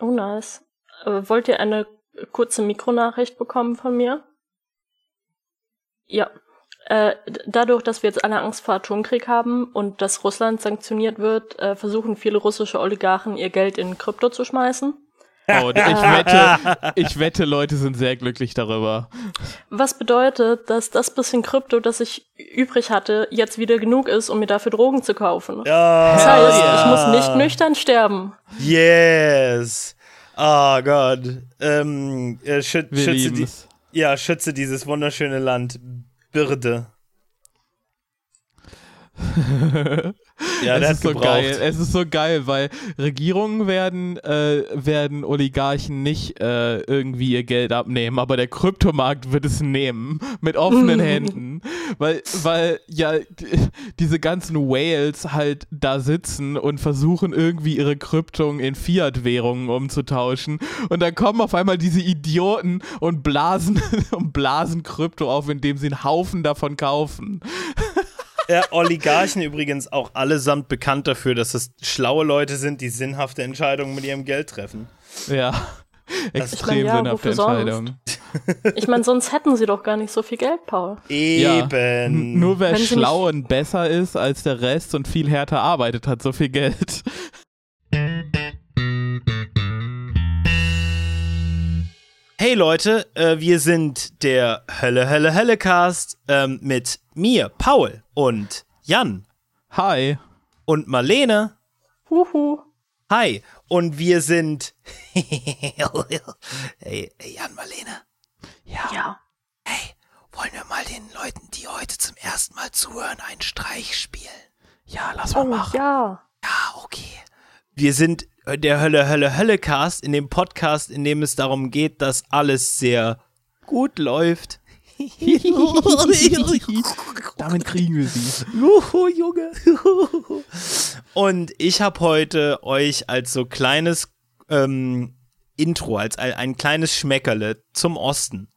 Oh, nice. Äh, wollt ihr eine kurze Mikronachricht bekommen von mir? Ja. Äh, dadurch, dass wir jetzt alle Angst vor Atomkrieg haben und dass Russland sanktioniert wird, äh, versuchen viele russische Oligarchen ihr Geld in Krypto zu schmeißen. Oh, ich wette, ich wette, Leute sind sehr glücklich darüber. Was bedeutet, dass das bisschen Krypto, das ich übrig hatte, jetzt wieder genug ist, um mir dafür Drogen zu kaufen. Ja, Das heißt, ich muss nicht nüchtern sterben. Yes. Oh Gott. Ähm, äh, schü Wir schütze, die, ja, schütze dieses wunderschöne Land. Birde. Ja, es ist so gebraucht. geil. Es ist so geil, weil Regierungen werden, äh, werden Oligarchen nicht äh, irgendwie ihr Geld abnehmen, aber der Kryptomarkt wird es nehmen mit offenen Händen, weil weil ja diese ganzen Whales halt da sitzen und versuchen irgendwie ihre Kryptungen in Fiat-Währungen umzutauschen und dann kommen auf einmal diese Idioten und blasen und blasen Krypto auf, indem sie einen Haufen davon kaufen. Ja, Oligarchen übrigens auch allesamt bekannt dafür, dass es schlaue Leute sind, die sinnhafte Entscheidungen mit ihrem Geld treffen. Ja. Extrem ja, sinnhafte wofür sonst? Entscheidung. Ich meine, sonst hätten sie doch gar nicht so viel Geld, Paul. Ja. Eben. Nur wer Wenn schlau und besser ist als der Rest und viel härter arbeitet, hat so viel Geld. Hey Leute, äh, wir sind der Hölle, Hölle, Hölle Cast ähm, mit mir, Paul und Jan Hi. und Marlene. Huhu. Hi. Und wir sind. hey, Jan, Marlene. Ja. Hey, wollen wir mal den Leuten, die heute zum ersten Mal zuhören, einen Streich spielen? Ja, lass mal Oh, machen. ja. Ah, okay. Wir sind äh, der Hölle, Hölle, Hölle Cast, in dem Podcast, in dem es darum geht, dass alles sehr gut läuft. Damit kriegen wir sie. Juhu, Junge. Und ich habe heute euch als so kleines ähm, Intro, als ein, ein kleines Schmeckerle zum Osten.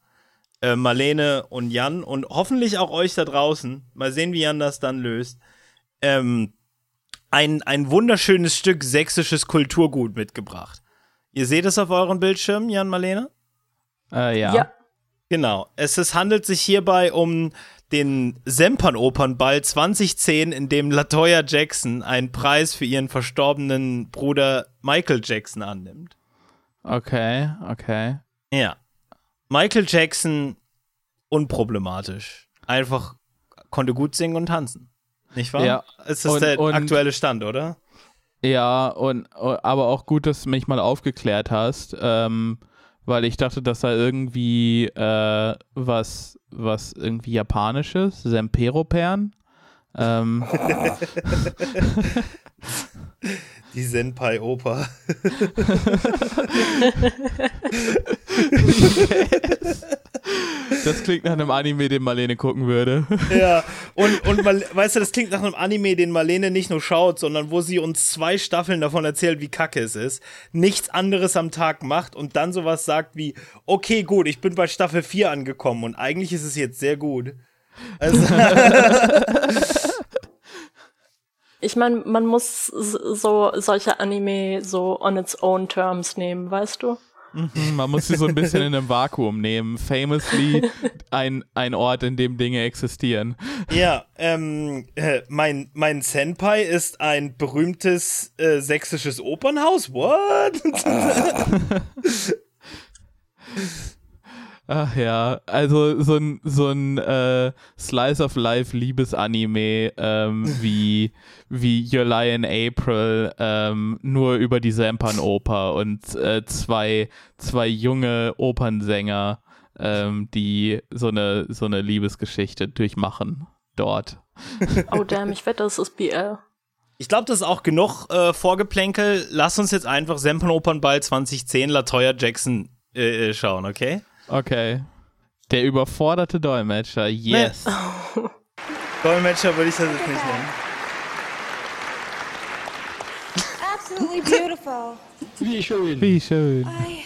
Äh, Marlene und Jan und hoffentlich auch euch da draußen. Mal sehen, wie Jan das dann löst. Ähm, ein, ein wunderschönes Stück sächsisches Kulturgut mitgebracht. Ihr seht es auf euren Bildschirmen, Jan, Marlene? Äh, ja. Ja. Genau. Es ist, handelt sich hierbei um den Sempernopernball 2010, in dem Latoya Jackson einen Preis für ihren verstorbenen Bruder Michael Jackson annimmt. Okay, okay. Ja. Michael Jackson unproblematisch. Einfach konnte gut singen und tanzen. Nicht wahr? Ja. Es ist Und- der und- aktuelle Stand, oder? Ja, und aber auch gut, dass du mich mal aufgeklärt hast, ähm, weil ich dachte, dass da irgendwie äh, was, was irgendwie Japanisches, Semperoperlen. Ähm, Die Senpai-Oper. das klingt nach einem Anime, den Marlene gucken würde. Ja, und, und Mal weißt du, das klingt nach einem Anime, den Marlene nicht nur schaut, sondern wo sie uns zwei Staffeln davon erzählt, wie kacke es ist, nichts anderes am Tag macht und dann sowas sagt wie, okay, gut, ich bin bei Staffel 4 angekommen und eigentlich ist es jetzt sehr gut. Also, Ich meine, man muss so solche Anime so on its own terms nehmen, weißt du? Hm, Man muss sie so ein bisschen in einem Vakuum nehmen. Famously ein, ein Ort, in dem Dinge existieren. ja, ähm, äh, mein, mein Senpai ist ein berühmtes äh, sächsisches Opernhaus. What? Ach ja, also so ein, so ein äh, Slice of Life Liebesanime ähm, wie, wie Your Lie in April, ähm, nur über die Sempan-Oper und äh, zwei, zwei junge Opernsänger, ähm, die so eine, so eine Liebesgeschichte durchmachen dort. Oh damn, ich wette, das ist BL. Ich glaube, das ist auch genug äh, Vorgeplänkel. Lass uns jetzt einfach Sempenopernball 2010 Latoya Jackson äh, äh, schauen, okay? Okay. Der überforderte Dolmetscher, yes. Dolmetscher würde ich das jetzt nicht nennen. Absolutely beautiful. Wie schön. Wie schön. I,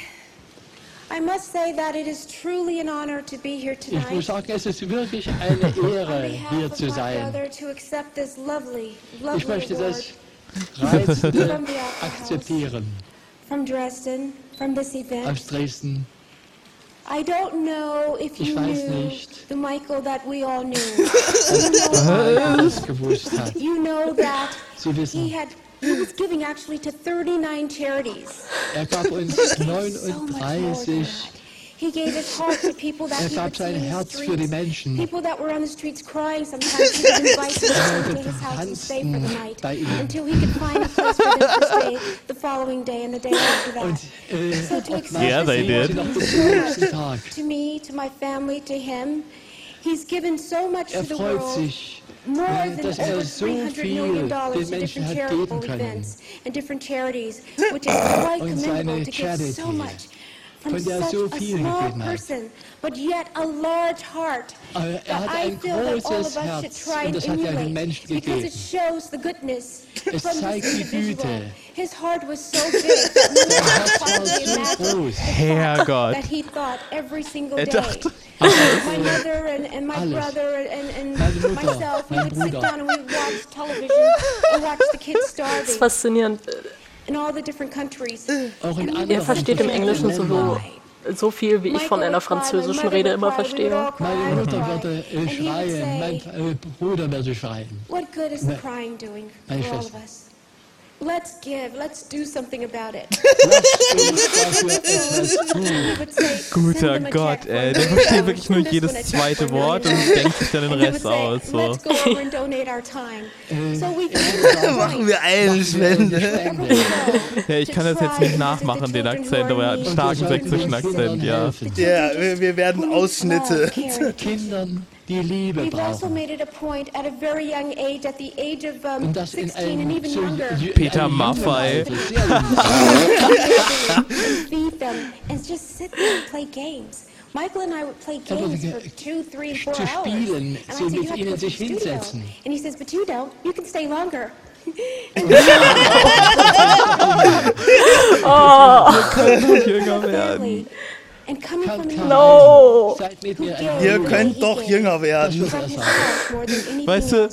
I must say that it is truly an honor to be here Ich muss tonight. sagen, es ist wirklich eine Ehre, hier zu sein. brother to accept this lovely, Ich möchte award das Reizende akzeptieren. from Dresden, from this event. aus Dresden. I don't know if you knew the Michael that we all knew. you, know, alles gewusst hat. you know that he had he was giving actually to 39 charities. er gab uns So much more 39, that. He gave his heart to people that he would see in the Herz für die streets. Menschen. People that were on the streets crying sometimes. He would invite them to his house and stay for the night until he could find a place for them to stay the following day and the day after und that. äh, So to Yeah, they did. sie noch gratitude bis zum nächsten Tag. to me, to my family, to him. He's given so much Er to the world. sich, More äh, than er over so 300 viel million dollars den to different charitable events and different charities, which is quite commendable to give so much from von der er such so a viel small gegeben hat. person, but yet a large heart. Aber er that hat I ein feel that all of großes us should Herz try und and das hat er den emulate Menschen because it gegeben. shows the goodness Es from zeigt this die individual. Güte. His heart was so big that no one Herz could war possibly so imagine groß. Herrgott. that he thought every single Er day. dachte- my mother and, and my Alles. brother and, and Meine Mutter, myself, we mein would sit Bruder. down and we'd watch television and watch the kids Das ist starving faszinierend. Er versteht im Englischen so, so viel, wie ich von einer französischen Rede immer verstehe. Meine Mutter würde äh, schreien, mein äh, Bruder würde schreien. Doing Meine Schwester. Let's give. Let's do something about it. Guter "Send them a Gott, ey. Der versteht wirklich nur jedes zweite Wort und dollars." denkt sich dann den Rest aus. So. Machen wir eine Spende. Ja, ich kann das jetzt nicht nachmachen, den Akzent, aber er hat einen starken sächsischen Akzent, ja. Ja, wir, wir werden Ausschnitte. Kindern, die Liebe We've also made it a point at a very young age, at the age of um, Und das in 16 and even so younger, Peter einem jungen Maffay. Alter, sehr feed them and just sit there and play games. Michael and I would play games for two, three, four three, and hours. spielen, and so I'd say, mit you have to ihnen go to the sich studio. hinsetzen. And he says, but you don't. You can stay longer. Jünger werden. And coming from No! Ihr könnt doch jünger werden. Weißt du,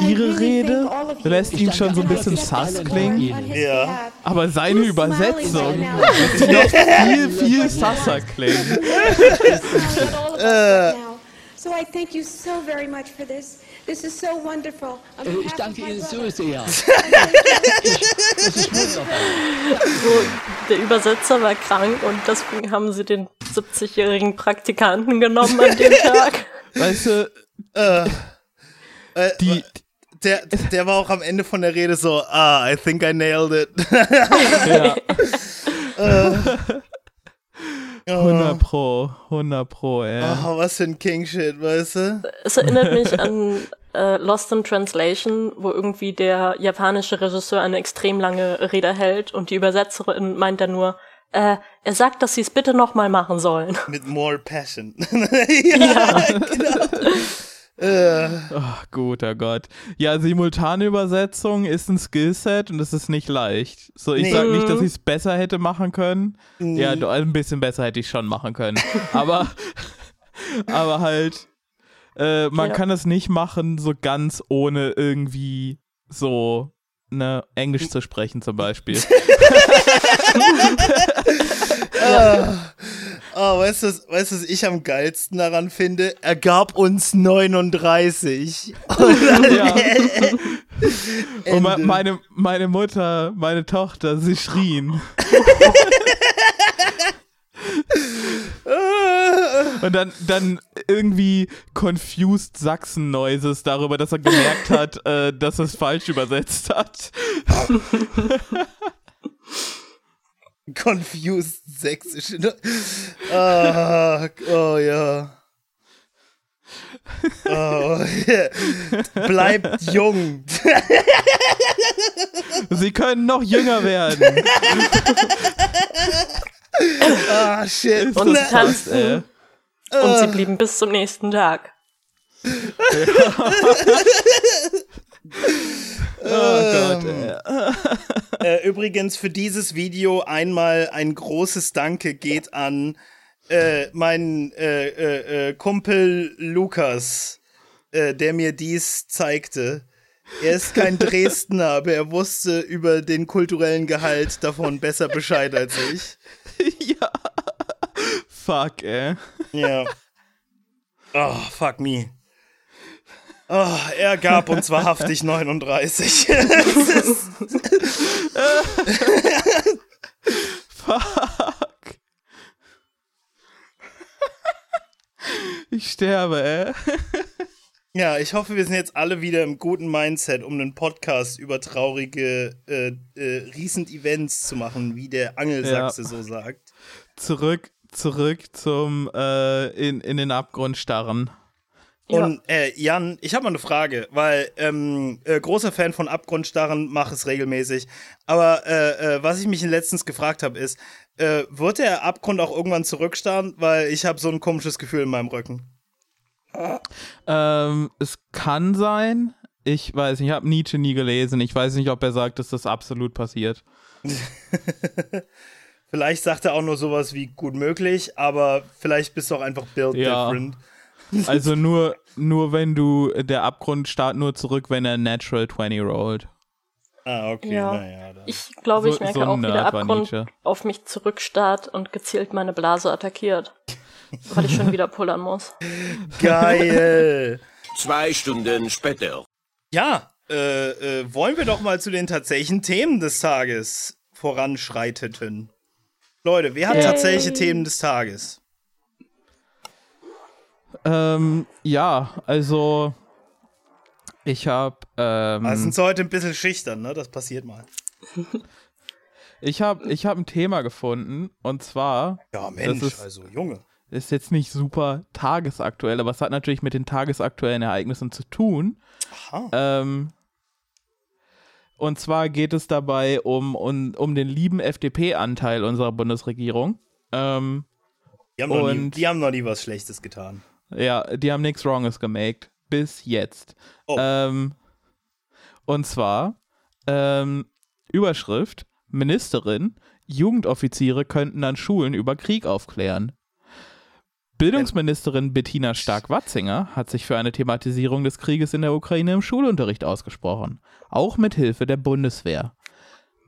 Ihre Rede lässt ihn schon so ein bisschen sass klingen, Ja. aber seine Übersetzung lässt ihn noch viel, viel sasser klingen. now. So I thank you so very much for this. This is so Äh, Ich danke Ihnen so sehr. Das ist wunderbar. So, der Übersetzer war krank und deswegen haben sie den 70-jährigen Praktikanten genommen an dem Tag. Weißt du, Äh, äh, die, der, der war auch am Ende von der Rede so, ah, I think I nailed it. ja, Oh, 100 pro, 100 pro, ey. oh, was für ein King-Shit, weißt du? Es erinnert mich an äh, Lost in Translation, wo irgendwie der japanische Regisseur eine extrem lange Rede hält und die Übersetzerin meint dann nur, äh, er sagt, dass sie es bitte nochmal machen sollen. Mit more passion. ja, genau. Äh, Ach, guter Gott. Ja, simultane Übersetzung ist ein Skillset und es ist nicht leicht. So, ich Nee. sag nicht, dass ich es besser hätte machen können. Ja, du- ein bisschen besser hätte ich schon machen können. aber, aber halt, äh, man Ja. kann es nicht machen, so ganz ohne irgendwie so ne, Englisch zu sprechen zum Beispiel. oh, weißt du, was- weißt was ich am geilsten daran finde? Er gab uns 39. Und dann Ja. Und me Ende. meine, meine Mutter, meine Tochter, sie schrien. Und dann, dann irgendwie confused Sachsen-Noises darüber, dass er gemerkt hat, äh, dass er es falsch übersetzt hat. Confused sächsisch. ne? Ah, oh ja. Oh, Bleibt jung. Sie können noch jünger werden. Ah, shit. Und ey. Und sie blieben bis zum nächsten Tag. Oh Gott, ey. Äh, übrigens für dieses Video einmal ein großes Danke geht an äh, meinen äh, äh, äh, Kumpel Lukas, äh, der mir dies zeigte. Er ist kein Dresdner, aber er wusste über den kulturellen Gehalt davon besser Bescheid als ich. ja. Fuck, ey. Ja. Oh, fuck me. Oh, er gab uns wahrhaftig 39. Es ist- Fuck. Ich sterbe, ey. ja, ich hoffe, wir sind jetzt alle wieder im guten Mindset, um einen Podcast über traurige äh, äh, Recent Events zu machen, wie der Angelsachse Ja. so sagt. Zurück, zurück zum äh, in, in den Abgrund starren. Ja. Und äh, Jan, ich habe mal eine Frage, weil ähm, äh, großer Fan von Abgrundstarren, mache es regelmäßig. Aber äh, äh, was ich mich letztens gefragt habe, ist, äh, wird der Abgrund auch irgendwann zurückstarren? Weil ich habe so ein komisches Gefühl in meinem Rücken. Ähm, es kann sein. Ich weiß nicht, ich habe Nietzsche nie gelesen. Ich weiß nicht, ob er sagt, dass das absolut passiert. Vielleicht sagt er auch nur sowas wie gut möglich, aber vielleicht bist du auch einfach built Ja. different. Also nur, nur wenn du, der Abgrund starrt nur zurück, wenn er Natural 20 rollt. Ah, okay, Ja. naja. Ich glaube, ich So- merke so auch, wie der Abgrund auf mich zurückstarrt und gezielt meine Blase attackiert. weil ich schon wieder pullern muss. Geil. Zwei Stunden später. ja, äh, äh, wollen wir doch mal zu den tatsächlichen Themen des Tages voranschreiteten. Leute, wer hat Yay. tatsächliche Themen des Tages? Ähm, ja, also ich habe ähm, Also sind sie heute ein bisschen schüchtern, ne? Das passiert mal. ich habe ich hab ein Thema gefunden und zwar Ja, Mensch, ist- also Junge. ist jetzt nicht super tagesaktuell, aber es hat natürlich mit den tagesaktuellen Ereignissen zu tun. Aha. Ähm, und zwar geht es dabei um, um, um den lieben FDP-Anteil unserer Bundesregierung. Ähm, Die haben, noch nie, und- die haben noch nie was Schlechtes getan. ja, die haben nichts Wronges gemaked. Bis jetzt. Oh. Ähm, und zwar ähm, Überschrift: Ministerin, Jugendoffiziere könnten an Schulen über Krieg aufklären. Bildungsministerin Bettina Stark-Watzinger hat sich für eine Thematisierung des Krieges in der Ukraine im Schulunterricht ausgesprochen, auch mit Hilfe der Bundeswehr.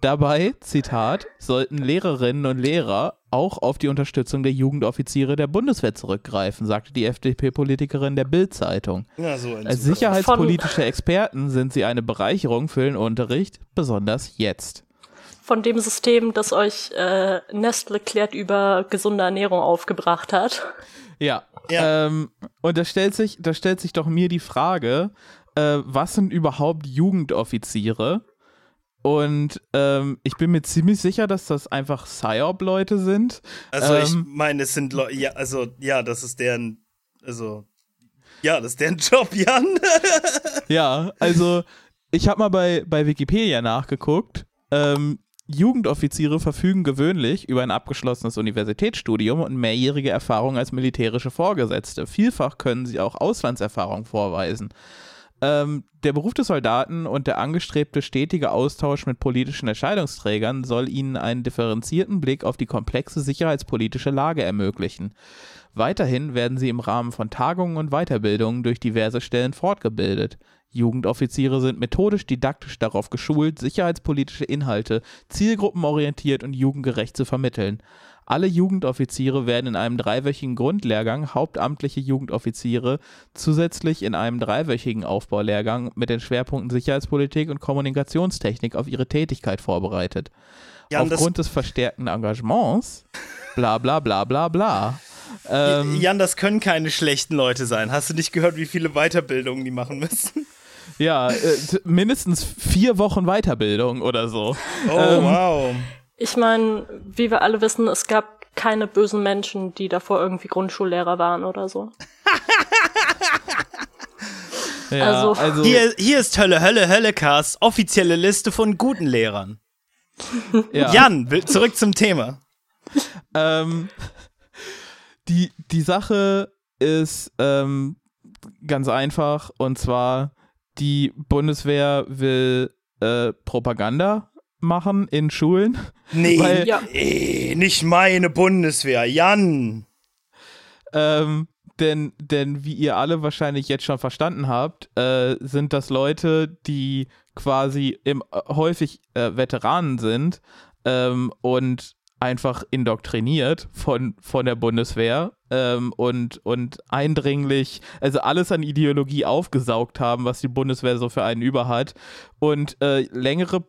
Dabei, Zitat, sollten Lehrerinnen und Lehrer auch auf die Unterstützung der Jugendoffiziere der Bundeswehr zurückgreifen, sagte die FDP-Politikerin der Bild-Zeitung. Ja, so Als sicherheitspolitische Experten sind sie eine Bereicherung für den Unterricht, besonders jetzt. Von dem System, das euch äh, Nestle klärt über gesunde Ernährung aufgebracht hat. Ja. Ja. Ähm, und da stellt sich, da stellt sich doch mir die Frage, äh, was sind überhaupt Jugendoffiziere? Und ähm, ich bin mir ziemlich sicher, dass das einfach PsyOp-Leute sind. Also ich ähm, meine, es sind Leute, ja, also ja, das ist deren, also ja, das ist deren Job, Jan. Ja, also ich habe mal bei, bei Wikipedia nachgeguckt. Ähm, Jugendoffiziere verfügen gewöhnlich über ein abgeschlossenes Universitätsstudium und mehrjährige Erfahrung als militärische Vorgesetzte. Vielfach können sie auch Auslandserfahrung vorweisen. Ähm, der Beruf des Soldaten und der angestrebte stetige Austausch mit politischen Entscheidungsträgern soll ihnen einen differenzierten Blick auf die komplexe sicherheitspolitische Lage ermöglichen. Weiterhin werden sie im Rahmen von Tagungen und Weiterbildungen durch diverse Stellen fortgebildet. Jugendoffiziere sind methodisch didaktisch darauf geschult, sicherheitspolitische Inhalte zielgruppenorientiert und jugendgerecht zu vermitteln. Alle Jugendoffiziere werden in einem dreiwöchigen Grundlehrgang, hauptamtliche Jugendoffiziere zusätzlich in einem dreiwöchigen Aufbaulehrgang mit den Schwerpunkten Sicherheitspolitik und Kommunikationstechnik auf ihre Tätigkeit vorbereitet. Das, Aufgrund des verstärkten Engagements, bla bla bla bla bla. Ähm, Jan, das können keine schlechten Leute sein. Hast du nicht gehört, wie viele Weiterbildungen die machen müssen? Ja, äh, mindestens vier Wochen Weiterbildung oder so. Oh, Ähm, wow. Ich meine, wie wir alle wissen, es gab keine bösen Menschen, die davor irgendwie Grundschullehrer waren oder so. Ja, Also- also, Hier, hier ist Hölle, Hölle, Höllecast, offizielle Liste von guten Lehrern. ja, Jan, will- zurück zum Thema. ähm, die, die Sache ist ähm, ganz einfach und zwar die Bundeswehr will äh, Propaganda machen in Schulen. Nee, Weil- Ja. nee, nicht meine Bundeswehr. Jan. Ähm, denn, denn wie ihr alle wahrscheinlich jetzt schon verstanden habt, äh, sind das Leute, die quasi im, äh, häufig äh, Veteranen sind ähm, und einfach indoktriniert von, von der Bundeswehr ähm, und, und eindringlich, also alles an Ideologie aufgesaugt haben, was die Bundeswehr so für einen über hat. Und äh, längere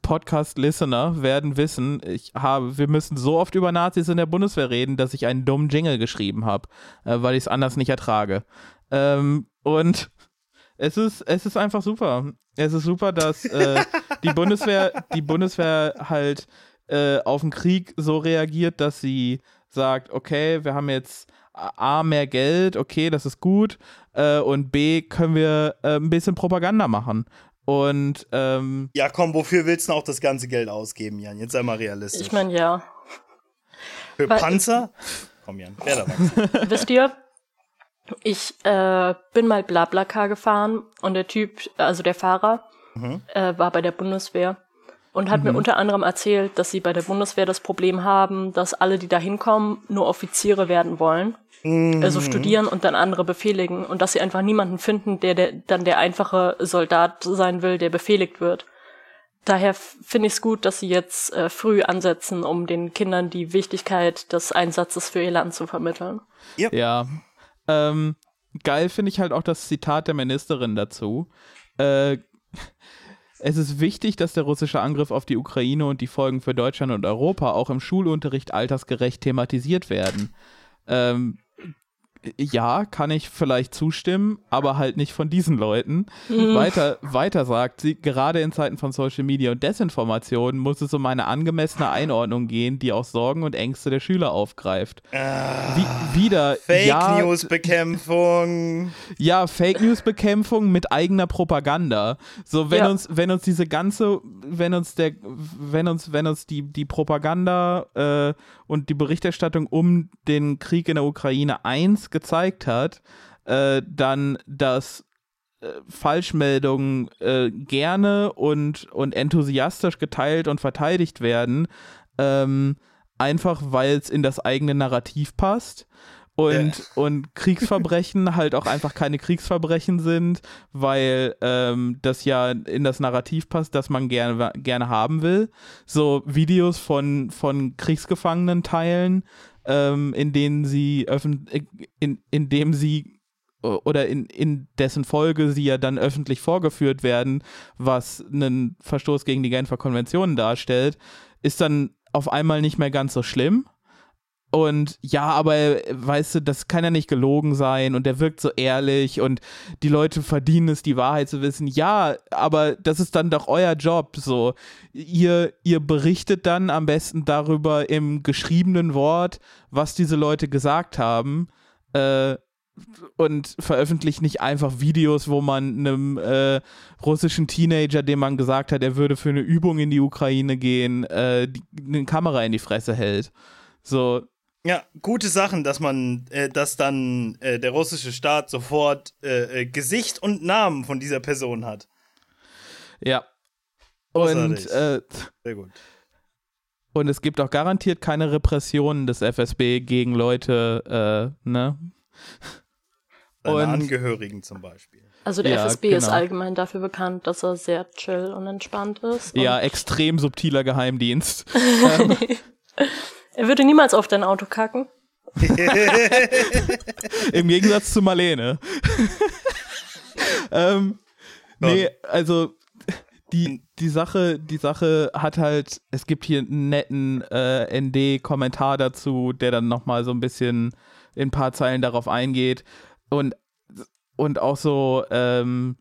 Podcast-Listener werden wissen, ich habe, wir müssen so oft über Nazis in der Bundeswehr reden, dass ich einen dummen Jingle geschrieben habe, äh, weil ich es anders nicht ertrage. Ähm, und es ist, es ist einfach super. Es ist super, dass äh, die Bundeswehr, die Bundeswehr halt äh, auf den Krieg so reagiert, dass sie sagt, okay, wir haben jetzt A, mehr Geld, okay, das ist gut, äh, und B, können wir äh, ein bisschen Propaganda machen. Und ähm, Ja, komm, wofür willst du denn auch das ganze Geld ausgeben, Jan? Jetzt sei mal realistisch. Ich meine, ja. Für weil- Panzer? Komm, Jan, wer da? Wisst ihr, ich äh, bin mal Blablacar gefahren und der Typ, also der Fahrer, äh, war bei der Bundeswehr und hat mir unter anderem erzählt, dass sie bei der Bundeswehr das Problem haben, dass alle, die da hinkommen, nur Offiziere werden wollen. Also studieren und dann andere befehligen und dass sie einfach niemanden finden, der, der dann der einfache Soldat sein will, der befehligt wird. Daher finde ich es gut, dass sie jetzt äh, früh ansetzen, um den Kindern die Wichtigkeit des Einsatzes für ihr Land zu vermitteln. Ja. Ähm, geil finde ich halt auch das Zitat der Ministerin dazu. Äh, es ist wichtig, dass der russische Angriff auf die Ukraine und die Folgen für Deutschland und Europa auch im Schulunterricht altersgerecht thematisiert werden. Ähm, ja, kann ich vielleicht zustimmen, aber halt nicht von diesen Leuten. Weiter, weiter sagt sie, gerade in Zeiten von Social Media und Desinformation muss es um eine angemessene Einordnung gehen, die auch Sorgen und Ängste der Schüler aufgreift. Wie, wieder Fake ja, News Bekämpfung. ja, Fake News Bekämpfung mit eigener Propaganda. So wenn Ja. uns wenn uns diese ganze wenn uns der wenn uns wenn uns die die Propaganda äh, und die Berichterstattung um den Krieg in der Ukraine eins gezeigt hat, äh, dann dass äh, Falschmeldungen äh, gerne und und enthusiastisch geteilt und verteidigt werden, ähm, einfach weil es in das eigene Narrativ passt und, und Kriegsverbrechen halt auch einfach keine Kriegsverbrechen sind, weil ähm, das ja in das Narrativ passt, das man gerne, gerne haben will. So Videos von, von Kriegsgefangenen teilen, ähm, in denen sie öffentlich, in, in dem sie oder in, in dessen Folge sie ja dann öffentlich vorgeführt werden, was einen Verstoß gegen die Genfer Konventionen darstellt, ist dann auf einmal nicht mehr ganz so schlimm. Und ja, aber weißt du, das kann ja nicht gelogen sein und der wirkt so ehrlich und die Leute verdienen es, die Wahrheit zu wissen. Ja, aber das ist dann doch euer Job. So, ihr, ihr berichtet dann am besten darüber im geschriebenen Wort, was diese Leute gesagt haben. Äh, und veröffentlicht nicht einfach Videos, wo man einem äh, russischen Teenager, dem man gesagt hat, er würde für eine Übung in die Ukraine gehen, äh, die, eine Kamera in die Fresse hält. So, Ja, gute Sachen, dass man, äh, dass dann äh, der russische Staat sofort äh, äh, Gesicht und Namen von dieser Person hat. ja. Und, äh, Sehr gut. und es gibt auch garantiert keine Repressionen des FSB gegen Leute, äh, ne? Seine Und- Angehörigen zum Beispiel. Also der Ja, FSB ist genau. allgemein dafür bekannt, dass er sehr chill und entspannt ist. Und Ja, extrem subtiler Geheimdienst. Er würde niemals auf dein Auto kacken. Im Gegensatz zu Marlene. ähm, nee, also die, die Sache, die Sache hat halt, es gibt hier einen netten äh, ND-Kommentar dazu, der dann nochmal so ein bisschen in ein paar Zeilen darauf eingeht. Und, und auch so, ähm,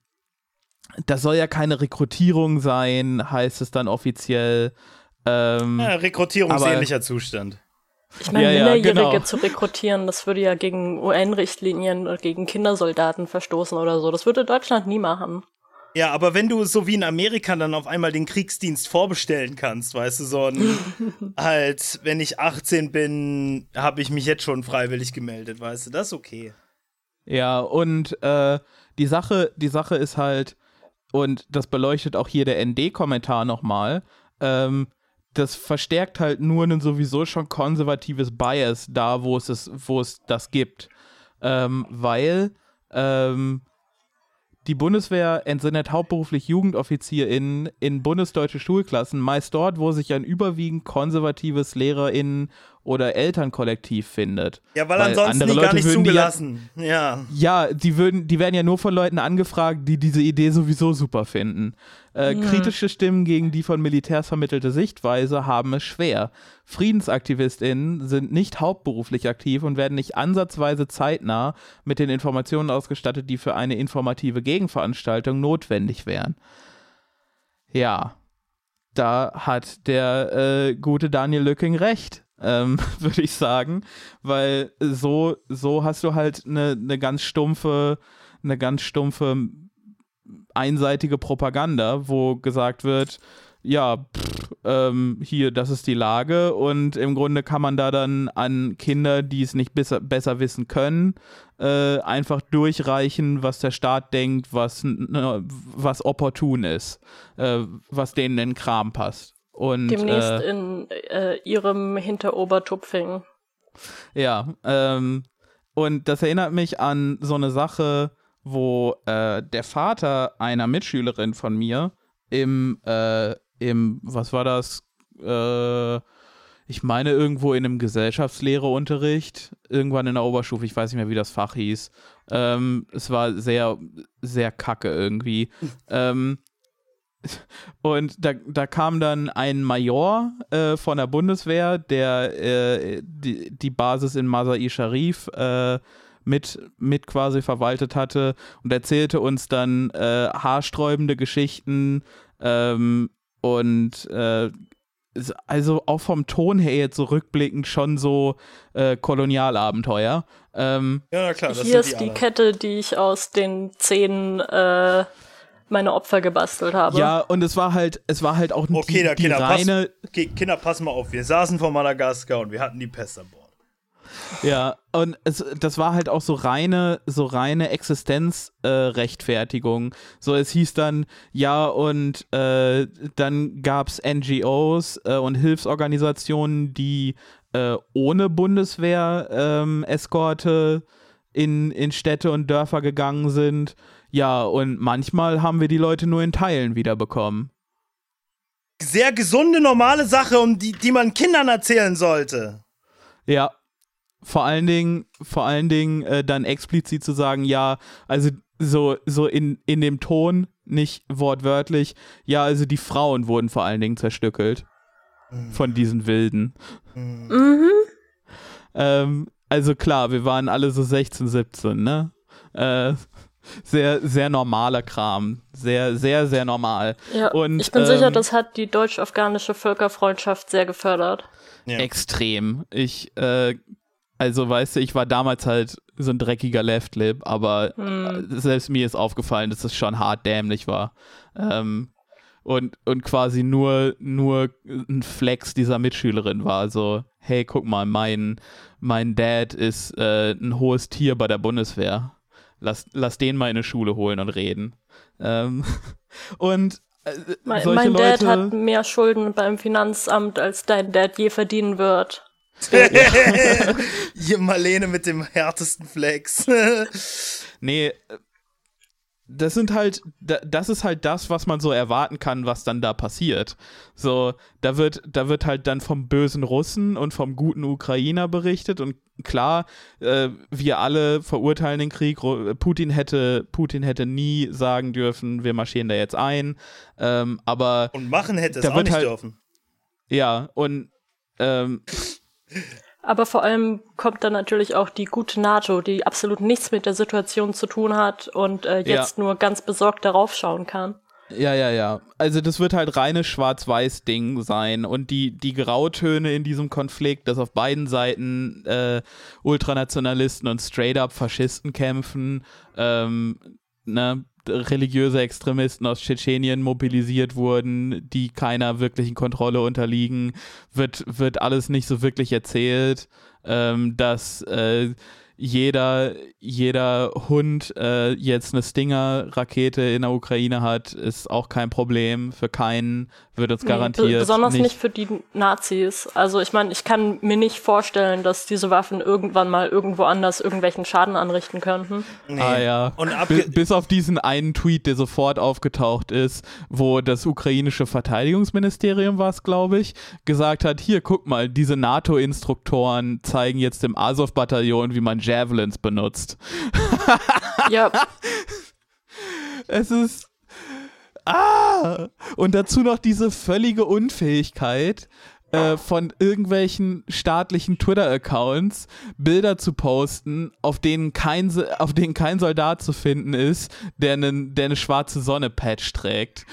das soll ja keine Rekrutierung sein, heißt es dann offiziell. Ähm, Ja, rekrutierungsähnlicher Zustand. Ich meine, Ja, ja, Minderjährige genau. zu rekrutieren, das würde ja gegen UN-Richtlinien oder gegen Kindersoldaten verstoßen oder so. Das würde Deutschland nie machen. Ja, aber wenn du so wie in Amerika dann auf einmal den Kriegsdienst vorbestellen kannst, weißt du, so ein, halt, wenn ich 18 bin, habe ich mich jetzt schon freiwillig gemeldet, weißt du, das ist okay. Ja, und äh, die Sache, die Sache ist halt, und das beleuchtet auch hier der ND-Kommentar nochmal, ähm, das verstärkt halt nur ein sowieso schon konservatives Bias da, wo es, es, wo es das gibt. ähm, weil ähm, die Bundeswehr entsendet hauptberuflich JugendoffizierInnen in bundesdeutsche Schulklassen, meist dort, wo sich ein überwiegend konservatives LehrerInnen- oder Elternkollektiv findet. Ja, weil, ansonsten andere die gar Leute nicht würden die ja- zugelassen. Ja. Ja, die, würden, die werden ja nur von Leuten angefragt, die diese Idee sowieso super finden. Äh, Kritische Stimmen gegen die von Militärs vermittelte Sichtweise haben es schwer. FriedensaktivistInnen sind nicht hauptberuflich aktiv und werden nicht ansatzweise zeitnah mit den Informationen ausgestattet, die für eine informative Gegenveranstaltung notwendig wären. Ja, da hat der äh, gute Daniel Lücking recht, ähm, würde ich sagen, weil so, so hast du halt eine ne ganz stumpfe, eine ganz stumpfe einseitige Propaganda, wo gesagt wird, ja, pff, ähm, hier, das ist die Lage und im Grunde kann man da dann an Kinder, die es nicht besser, besser wissen können, äh, einfach durchreichen, was der Staat denkt, was, ne, was opportun ist, äh, was denen in den Kram passt. Und, Demnächst äh, in äh, ihrem Hinterobertupfing. Ja, ähm, und das erinnert mich an so eine Sache, wo äh, der Vater einer Mitschülerin von mir im, äh, im, was war das? Äh, ich meine irgendwo in einem Gesellschaftslehreunterricht, irgendwann in der Oberstufe, ich weiß nicht mehr, wie das Fach hieß. Ähm, es war sehr, sehr kacke irgendwie. ähm, und da, da kam dann ein Major äh, von der Bundeswehr, der äh, die, die Basis in Masai Sharif äh, mit, mit quasi verwaltet hatte und erzählte uns dann äh, haarsträubende Geschichten ähm, und äh, also auch vom Ton her jetzt so rückblickend schon so äh, Kolonialabenteuer. Ähm, Ja, na klar. Das Hier sind ist die alle. Kette, die ich aus den Zähnen äh, meiner Opfer gebastelt habe. ja, und es war halt, es war halt auch Okay, die, die Kinder, pass, reine, okay, Kinder, pass mal auf. Wir saßen vor Madagaskar und wir hatten die Pest an Bord. Ja, und es, das war halt auch so reine, so reine Existenzrechtfertigung. Äh, so, es hieß dann, ja, und äh, dann gab es NGOs äh, und Hilfsorganisationen, die äh, ohne Bundeswehr-Eskorte in, in Städte und Dörfer gegangen sind. Ja, und manchmal haben wir die Leute nur in Teilen wiederbekommen. Sehr gesunde, normale Sache, um die, die man Kindern erzählen sollte. Ja. Vor allen Dingen, vor allen Dingen äh, dann explizit zu sagen, ja, also so, so in, in dem Ton, nicht wortwörtlich, ja, also die Frauen wurden vor allen Dingen zerstückelt von diesen Wilden. Mhm. Ähm, also klar, wir waren alle so 16, 17, ne? Äh, sehr, sehr normaler Kram. Sehr, sehr, sehr normal. Ja, Und, ich bin sicher, ähm, das hat die deutsch-afghanische Völkerfreundschaft sehr gefördert. Ja. Extrem. Ich, äh, also weißt du, ich war damals halt so ein dreckiger Left-Lib, aber äh, selbst mir ist aufgefallen, dass es schon hart dämlich war. Ähm, und, und quasi nur, nur ein Flex dieser Mitschülerin war. So, hey, guck mal, mein, mein Dad ist äh, ein hohes Tier bei der Bundeswehr. Lass, lass den mal in eine Schule holen und reden. Ähm, und äh, Mein, mein Dad Leute, hat mehr Schulden beim Finanzamt, als dein Dad je verdienen wird. Hier Marlene mit dem härtesten Flex. Nee, äh, das sind halt, da- das ist halt das, was man so erwarten kann, was dann da passiert. So, da wird, da wird halt dann vom bösen Russen und vom guten Ukrainer berichtet und klar, äh, wir alle verurteilen den Krieg. Putin hätte, Putin hätte nie sagen dürfen, wir marschieren da jetzt ein. Ähm, aber Und machen hätte es auch nicht halt- dürfen. ja, und ähm, Aber vor allem kommt dann natürlich auch die gute NATO, die absolut nichts mit der Situation zu tun hat und äh, jetzt nur ganz besorgt darauf schauen kann. Ja, ja, ja. Also das wird halt reines Schwarz-Weiß-Ding sein und die, die Grautöne in diesem Konflikt, dass auf beiden Seiten äh, Ultranationalisten und straight-up Faschisten kämpfen, ähm, ne, religiöse Extremisten aus Tschetschenien mobilisiert wurden, die keiner wirklichen Kontrolle unterliegen, wird, wird alles nicht so wirklich erzählt, ähm, dass äh, jeder, jeder Hund äh, jetzt eine Stinger-Rakete in der Ukraine hat, ist auch kein Problem für keinen, wird uns Nee, garantiert. be- besonders nicht, für die Nazis. Also ich meine, ich kann mir nicht vorstellen, dass diese Waffen irgendwann mal irgendwo anders irgendwelchen Schaden anrichten könnten. Nee. Ah ja. Und Bis auf diesen einen Tweet, der sofort aufgetaucht ist, wo das ukrainische Verteidigungsministerium war es, glaube ich, gesagt hat, hier, guck mal, diese NATO-Instruktoren zeigen jetzt im Azov-Bataillon, wie man Javelins benutzt. Ja, Es ist. Ah! Und dazu noch diese völlige Unfähigkeit äh, von irgendwelchen staatlichen Twitter-Accounts Bilder zu posten, auf denen kein, auf denen kein Soldat zu finden ist, der, einen, der eine schwarze Sonne-Patch trägt.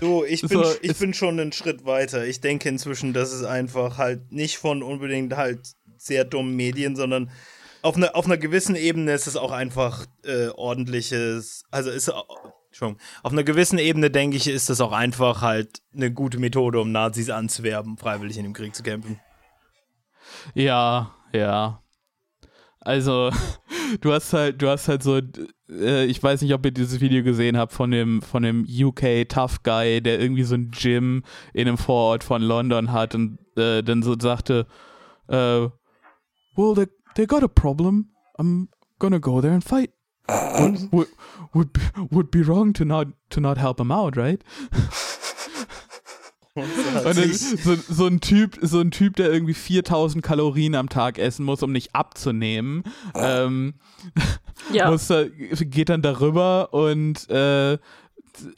Du, ich bin, So, ich bin schon einen Schritt weiter. Ich denke inzwischen, dass es einfach halt nicht von unbedingt halt sehr dummen Medien, sondern auf einer auf einer gewissen Ebene ist es auch einfach äh, ordentliches, also ist auf einer gewissen Ebene denke ich, ist das auch einfach halt eine gute Methode, um Nazis anzuwerben, freiwillig in dem Krieg zu kämpfen. Ja, ja. Also, du hast halt, du hast halt so, äh, ich weiß nicht, ob ihr dieses Video gesehen habt von dem, von dem UK Tough Guy, der irgendwie so ein Gym in einem Vorort von London hat und äh, dann so sagte, äh, well, they, they got a problem. I'm gonna go there and fight. Would, would, would, be, would be wrong to not, to not help him out, right? Und dann so, so ein Typ, so ein Typ, der irgendwie 4000 Kalorien am Tag essen muss, um nicht abzunehmen, ähm, ja. muss geht dann darüber und äh,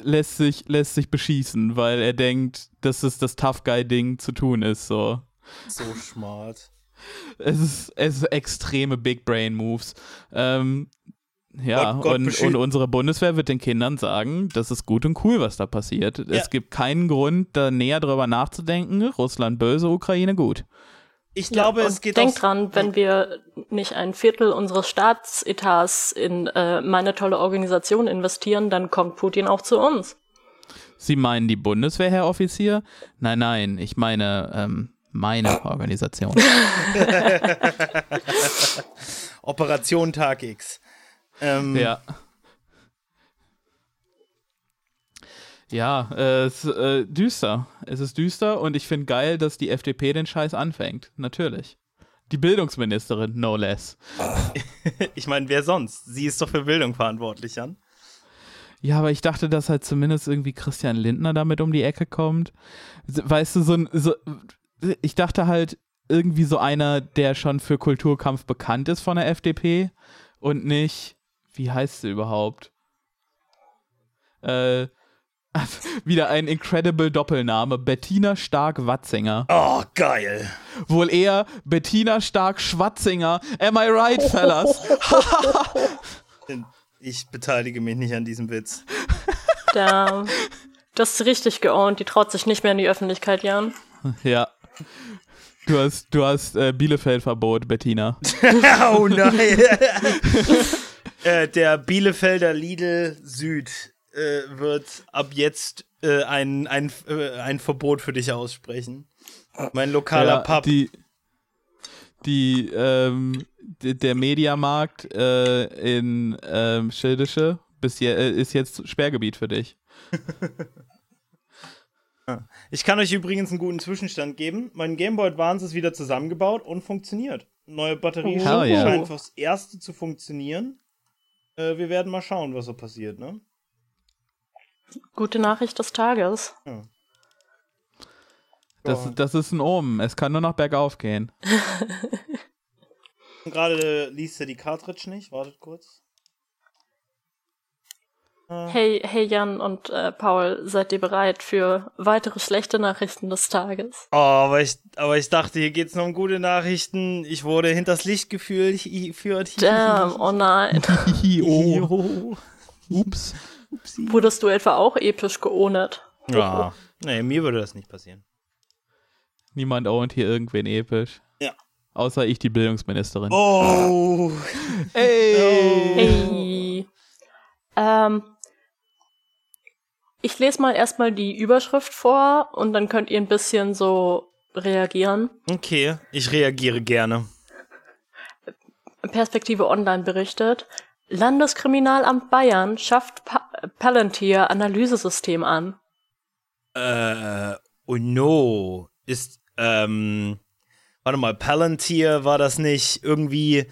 lässt sich, lässt sich beschießen, weil er denkt, dass es das Tough Guy Ding zu tun ist. So, so smart. es ist, es ist extreme Big Brain Moves. Ähm, ja, Gott- Gott und, und unsere Bundeswehr wird den Kindern sagen, das ist gut und cool, was da passiert. Es gibt keinen Grund, da näher drüber nachzudenken. Russland böse, Ukraine gut. Ich glaube, ja, es geht Denk auch- dran, wenn wir nicht ein Viertel unseres Staatsetats in äh, meine tolle Organisation investieren, dann kommt Putin auch zu uns. Sie meinen die Bundeswehr, Herr Offizier? Nein, nein, ich meine ähm, meine Organisation. Operation Tag X. Ähm, ja. Ja, äh, es ist äh, düster. Es ist düster und ich finde geil, dass die FDP den Scheiß anfängt. Natürlich. Die Bildungsministerin, no less. Ich meine, wer sonst? Sie ist doch für Bildung verantwortlich, Jan. Ja, aber ich dachte, dass halt zumindest irgendwie Christian Lindner damit um die Ecke kommt. Weißt du, so ein, so, ich dachte halt irgendwie so einer, der schon für Kulturkampf bekannt ist von der FDP und nicht, wie heißt sie überhaupt? Äh, wieder ein incredible Doppelname, Bettina Stark-Watzinger. Oh, geil. Wohl eher Bettina Stark-Schwatzinger. Am I right, fellas? Ich beteilige mich nicht an diesem Witz. Da, das ist richtig geowned. Die traut sich nicht mehr in die Öffentlichkeit, Jan. ja. Du hast, du hast äh, Bielefeld-Verbot, Bettina. oh nein. Äh, der Bielefelder Lidl Süd äh, wird ab jetzt äh, ein, ein, äh, ein Verbot für dich aussprechen. Mein lokaler Ja, Pub. Die, die, ähm, der Mediamarkt äh, in ähm, Schildische bis je, äh, ist jetzt Sperrgebiet für dich. Ich kann euch übrigens einen guten Zwischenstand geben. Mein Game Boy Advance ist wieder zusammengebaut und funktioniert. Neue Batterie Oh. Hell yeah. scheint fürs erste zu funktionieren. Äh, wir werden mal schauen, was so passiert, ne? Gute Nachricht des Tages. Das, Ja. das ist ein Omen. Es kann nur noch bergauf gehen. Gerade liest er die Cartridge nicht. Wartet kurz. Hey, hey Jan und äh, Paul, seid ihr bereit für weitere schlechte Nachrichten des Tages? Oh, aber ich, aber ich dachte, hier geht's noch um gute Nachrichten. Ich wurde hinters Licht geführt. Damn, oh nein. oh. Ups. Wurdest du etwa auch episch geohnet? Ja. Nee, mir würde das nicht passieren. Niemand ownt hier irgendwen episch. Ja. Außer ich, die Bildungsministerin. Oh. Ey! Hey. Ähm, ich lese mal erstmal die Überschrift vor und dann könnt ihr ein bisschen so reagieren. Okay, ich reagiere gerne. Perspektive Online berichtet, Landeskriminalamt Bayern schafft pa Palantir Analysesystem an. Äh, oh no. Ist, ähm, warte mal, Palantir war das nicht irgendwie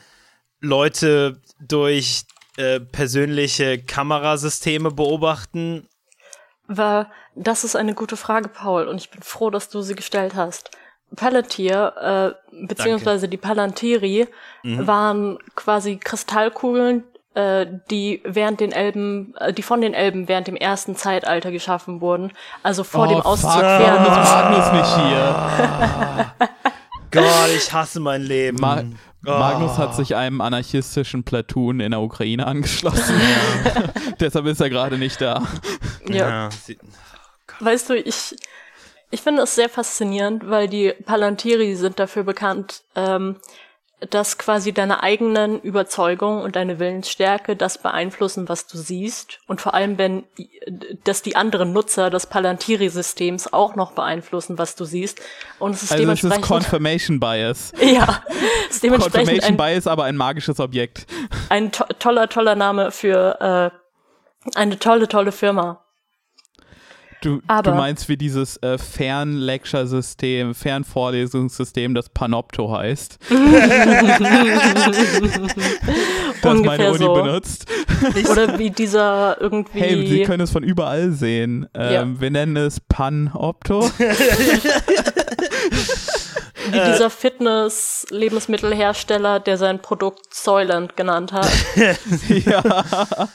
Leute durch äh, persönliche Kamerasysteme beobachten? War, das ist eine gute Frage, Paul, und ich bin froh, dass du sie gestellt hast. Palantir, äh, beziehungsweise die Palantiri, waren quasi Kristallkugeln, äh, die während den Elben, äh, die von den Elben während dem ersten Zeitalter geschaffen wurden, also vor dem Auszug während warum des ist Magnus nicht hier? Gott, ich hasse mein Leben. Ma Oh. Magnus hat sich einem anarchistischen Platoon in der Ukraine angeschlossen. Deshalb ist er gerade nicht da. ja. sie- Weißt du, ich, ich finde es sehr faszinierend, weil die Palantiri sind dafür bekannt, ähm, dass quasi deine eigenen Überzeugungen und deine Willensstärke das beeinflussen, was du siehst. Und vor allem, wenn, dass die anderen Nutzer des Palantiri-Systems auch noch beeinflussen, was du siehst. Und es ist Also es ist dementsprechend, Confirmation Bias. ja, es ist dementsprechend Confirmation ein, Bias, aber ein magisches Objekt. ein to toller, toller Name für, äh, eine tolle, tolle Firma. Du, Aber- du meinst wie dieses äh, Fernlecture-System, Fernvorlesungssystem, das Panopto heißt. das meine Uni so. benutzt. Oder wie dieser irgendwie. Hey, Sie können es von überall sehen. Ähm, Ja. Wir nennen es Panopto. Wie dieser Fitness-Lebensmittelhersteller, der sein Produkt Soylent genannt hat. ja.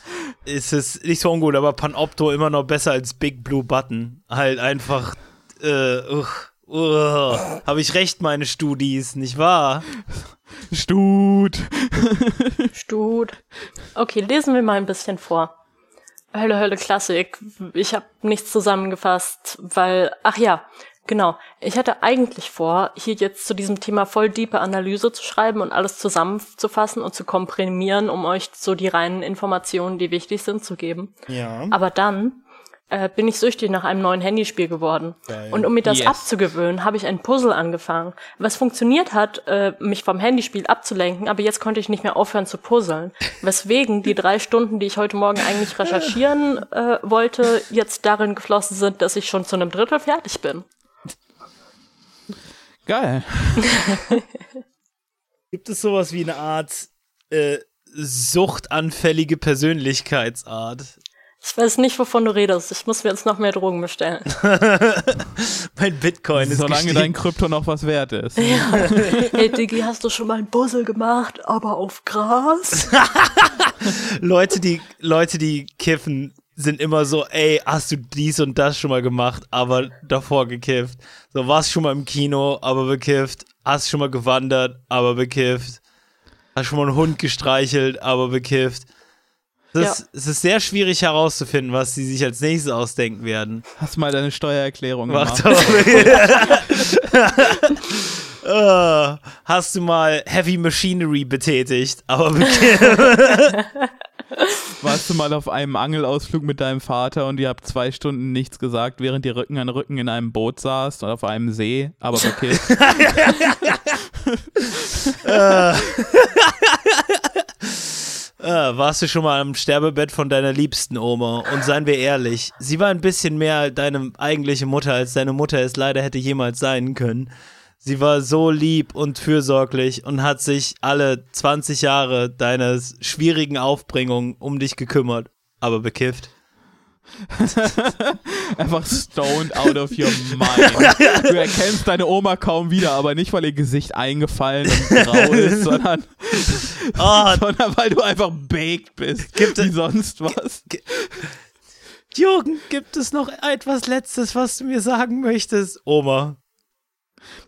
ist es nicht so ungut, aber Panopto immer noch besser als Big Blue Button. Halt einfach, äh, uh, uh, habe ich recht, meine Studis, nicht wahr? Stut. Stut. Okay, lesen wir mal ein bisschen vor. Hölle, Hölle, Klassik. Ich habe nichts zusammengefasst, weil, ach ja, genau. Ich hatte eigentlich vor, hier jetzt zu diesem Thema voll diepe Analyse zu schreiben und alles zusammenzufassen und zu komprimieren, um euch so die reinen Informationen, die wichtig sind, zu geben. Ja. Aber dann äh, bin ich süchtig nach einem neuen Handyspiel geworden. Und um mir das Yes. abzugewöhnen, habe ich ein Puzzle angefangen. Was funktioniert hat, äh, mich vom Handyspiel abzulenken, aber jetzt konnte ich nicht mehr aufhören zu puzzeln. Weswegen die drei Stunden, die ich heute Morgen eigentlich recherchieren äh, wollte, jetzt darin geflossen sind, dass ich schon zu einem Drittel fertig bin. Geil. Gibt es sowas wie eine Art äh, suchtanfällige Persönlichkeitsart? Ich weiß nicht, wovon du redest. Ich muss mir jetzt noch mehr Drogen bestellen. Mein Bitcoin ist Solange gestiegen. dein Krypto noch was wert ist. hey Diggi, hast du schon mal ein Puzzle gemacht, aber auf Gras? Leute, die Leute, die kiffen, sind immer so, ey, hast du dies und das schon mal gemacht, aber davor gekifft. So, warst schon mal im Kino, aber bekifft. Hast schon mal gewandert, aber bekifft. Hast schon mal einen Hund gestreichelt, aber bekifft. Das, Ja. Es ist sehr schwierig herauszufinden, was sie sich als nächstes ausdenken werden. Hast mal deine Steuererklärung Macht gemacht. Äh, hast du mal Heavy Machinery betätigt, aber bekifft. Warst du mal auf einem Angelausflug mit deinem Vater und ihr habt zwei Stunden nichts gesagt, während ihr Rücken an Rücken in einem Boot saßt und auf einem See, aber okay. Äh, warst du schon mal am Sterbebett von deiner liebsten Oma? Und seien wir ehrlich, sie war ein bisschen mehr deine eigentliche Mutter, als deine Mutter es leider hätte jemals sein können. Sie war so lieb und fürsorglich und hat sich alle 20 Jahre deiner schwierigen Aufbringung um dich gekümmert, aber bekifft. Einfach stoned out of your mind. Du erkennst deine Oma kaum wieder, aber nicht, weil ihr Gesicht eingefallen und grau ist, sondern, Oh, sondern weil du einfach baked bist. Gibt wie es- sonst was. Jürgen, gibt es noch etwas Letztes, was du mir sagen möchtest? Oma,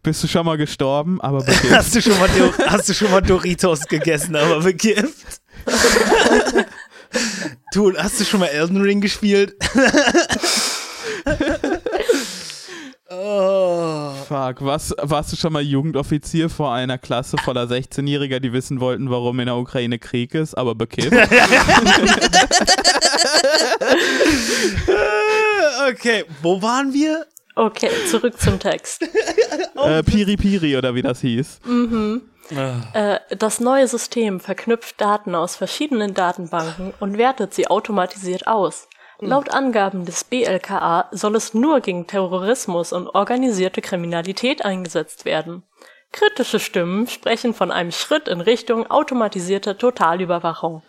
Bist du schon mal gestorben, aber bekifft. hast du schon mal, hast du schon mal Doritos gegessen, aber bekifft? Du, hast du schon mal Elden Ring gespielt? oh. Fuck, was, warst du schon mal Jugendoffizier vor einer Klasse voller 16-Jähriger, die wissen wollten, warum in der Ukraine Krieg ist, aber bekifft? Okay, wo waren wir? Okay, zurück zum Text. Äh, Piri Piri oder wie das hieß. Äh, das neue System verknüpft Daten aus verschiedenen Datenbanken und wertet sie automatisiert aus. Laut Angaben des BLKA soll es nur gegen Terrorismus und organisierte Kriminalität eingesetzt werden. Kritische Stimmen sprechen von einem Schritt in Richtung automatisierter Totalüberwachung.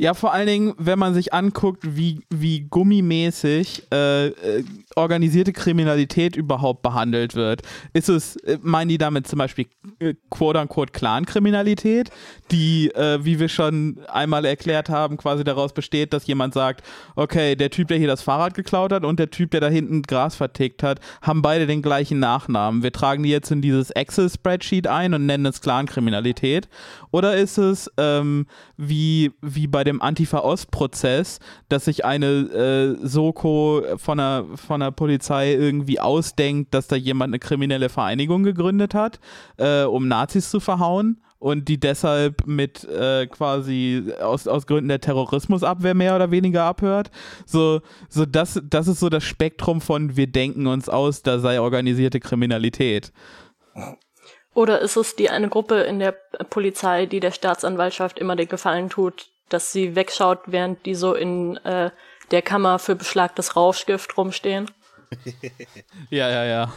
Ja, vor allen Dingen, wenn man sich anguckt, wie, wie gummimäßig äh, äh, organisierte Kriminalität überhaupt behandelt wird. Ist es, äh, meinen die damit zum Beispiel äh, quote-unquote Clan-Kriminalität, die, äh, wie wir schon einmal erklärt haben, quasi daraus besteht, dass jemand sagt, okay, der Typ, der hier das Fahrrad geklaut hat und der Typ, der da hinten Gras vertickt hat, haben beide den gleichen Nachnamen. Wir tragen die jetzt in dieses Excel-Spreadsheet ein und nennen es Clan-Kriminalität. Oder ist es ähm, wie, wie bei dem Antifa-Ost-Prozess, dass sich eine äh, Soko von der, von der Polizei irgendwie ausdenkt, dass da jemand eine kriminelle Vereinigung gegründet hat, äh, um Nazis zu verhauen? Und die deshalb mit äh, quasi aus, aus Gründen der Terrorismusabwehr mehr oder weniger abhört. So, so das, das ist so das Spektrum von wir denken uns aus, da sei organisierte Kriminalität. Oder ist es die eine Gruppe in der Polizei, die der Staatsanwaltschaft immer den Gefallen tut, dass sie wegschaut, während die so in äh, der Kammer für beschlagtes Rauschgift rumstehen? Ja, ja, ja.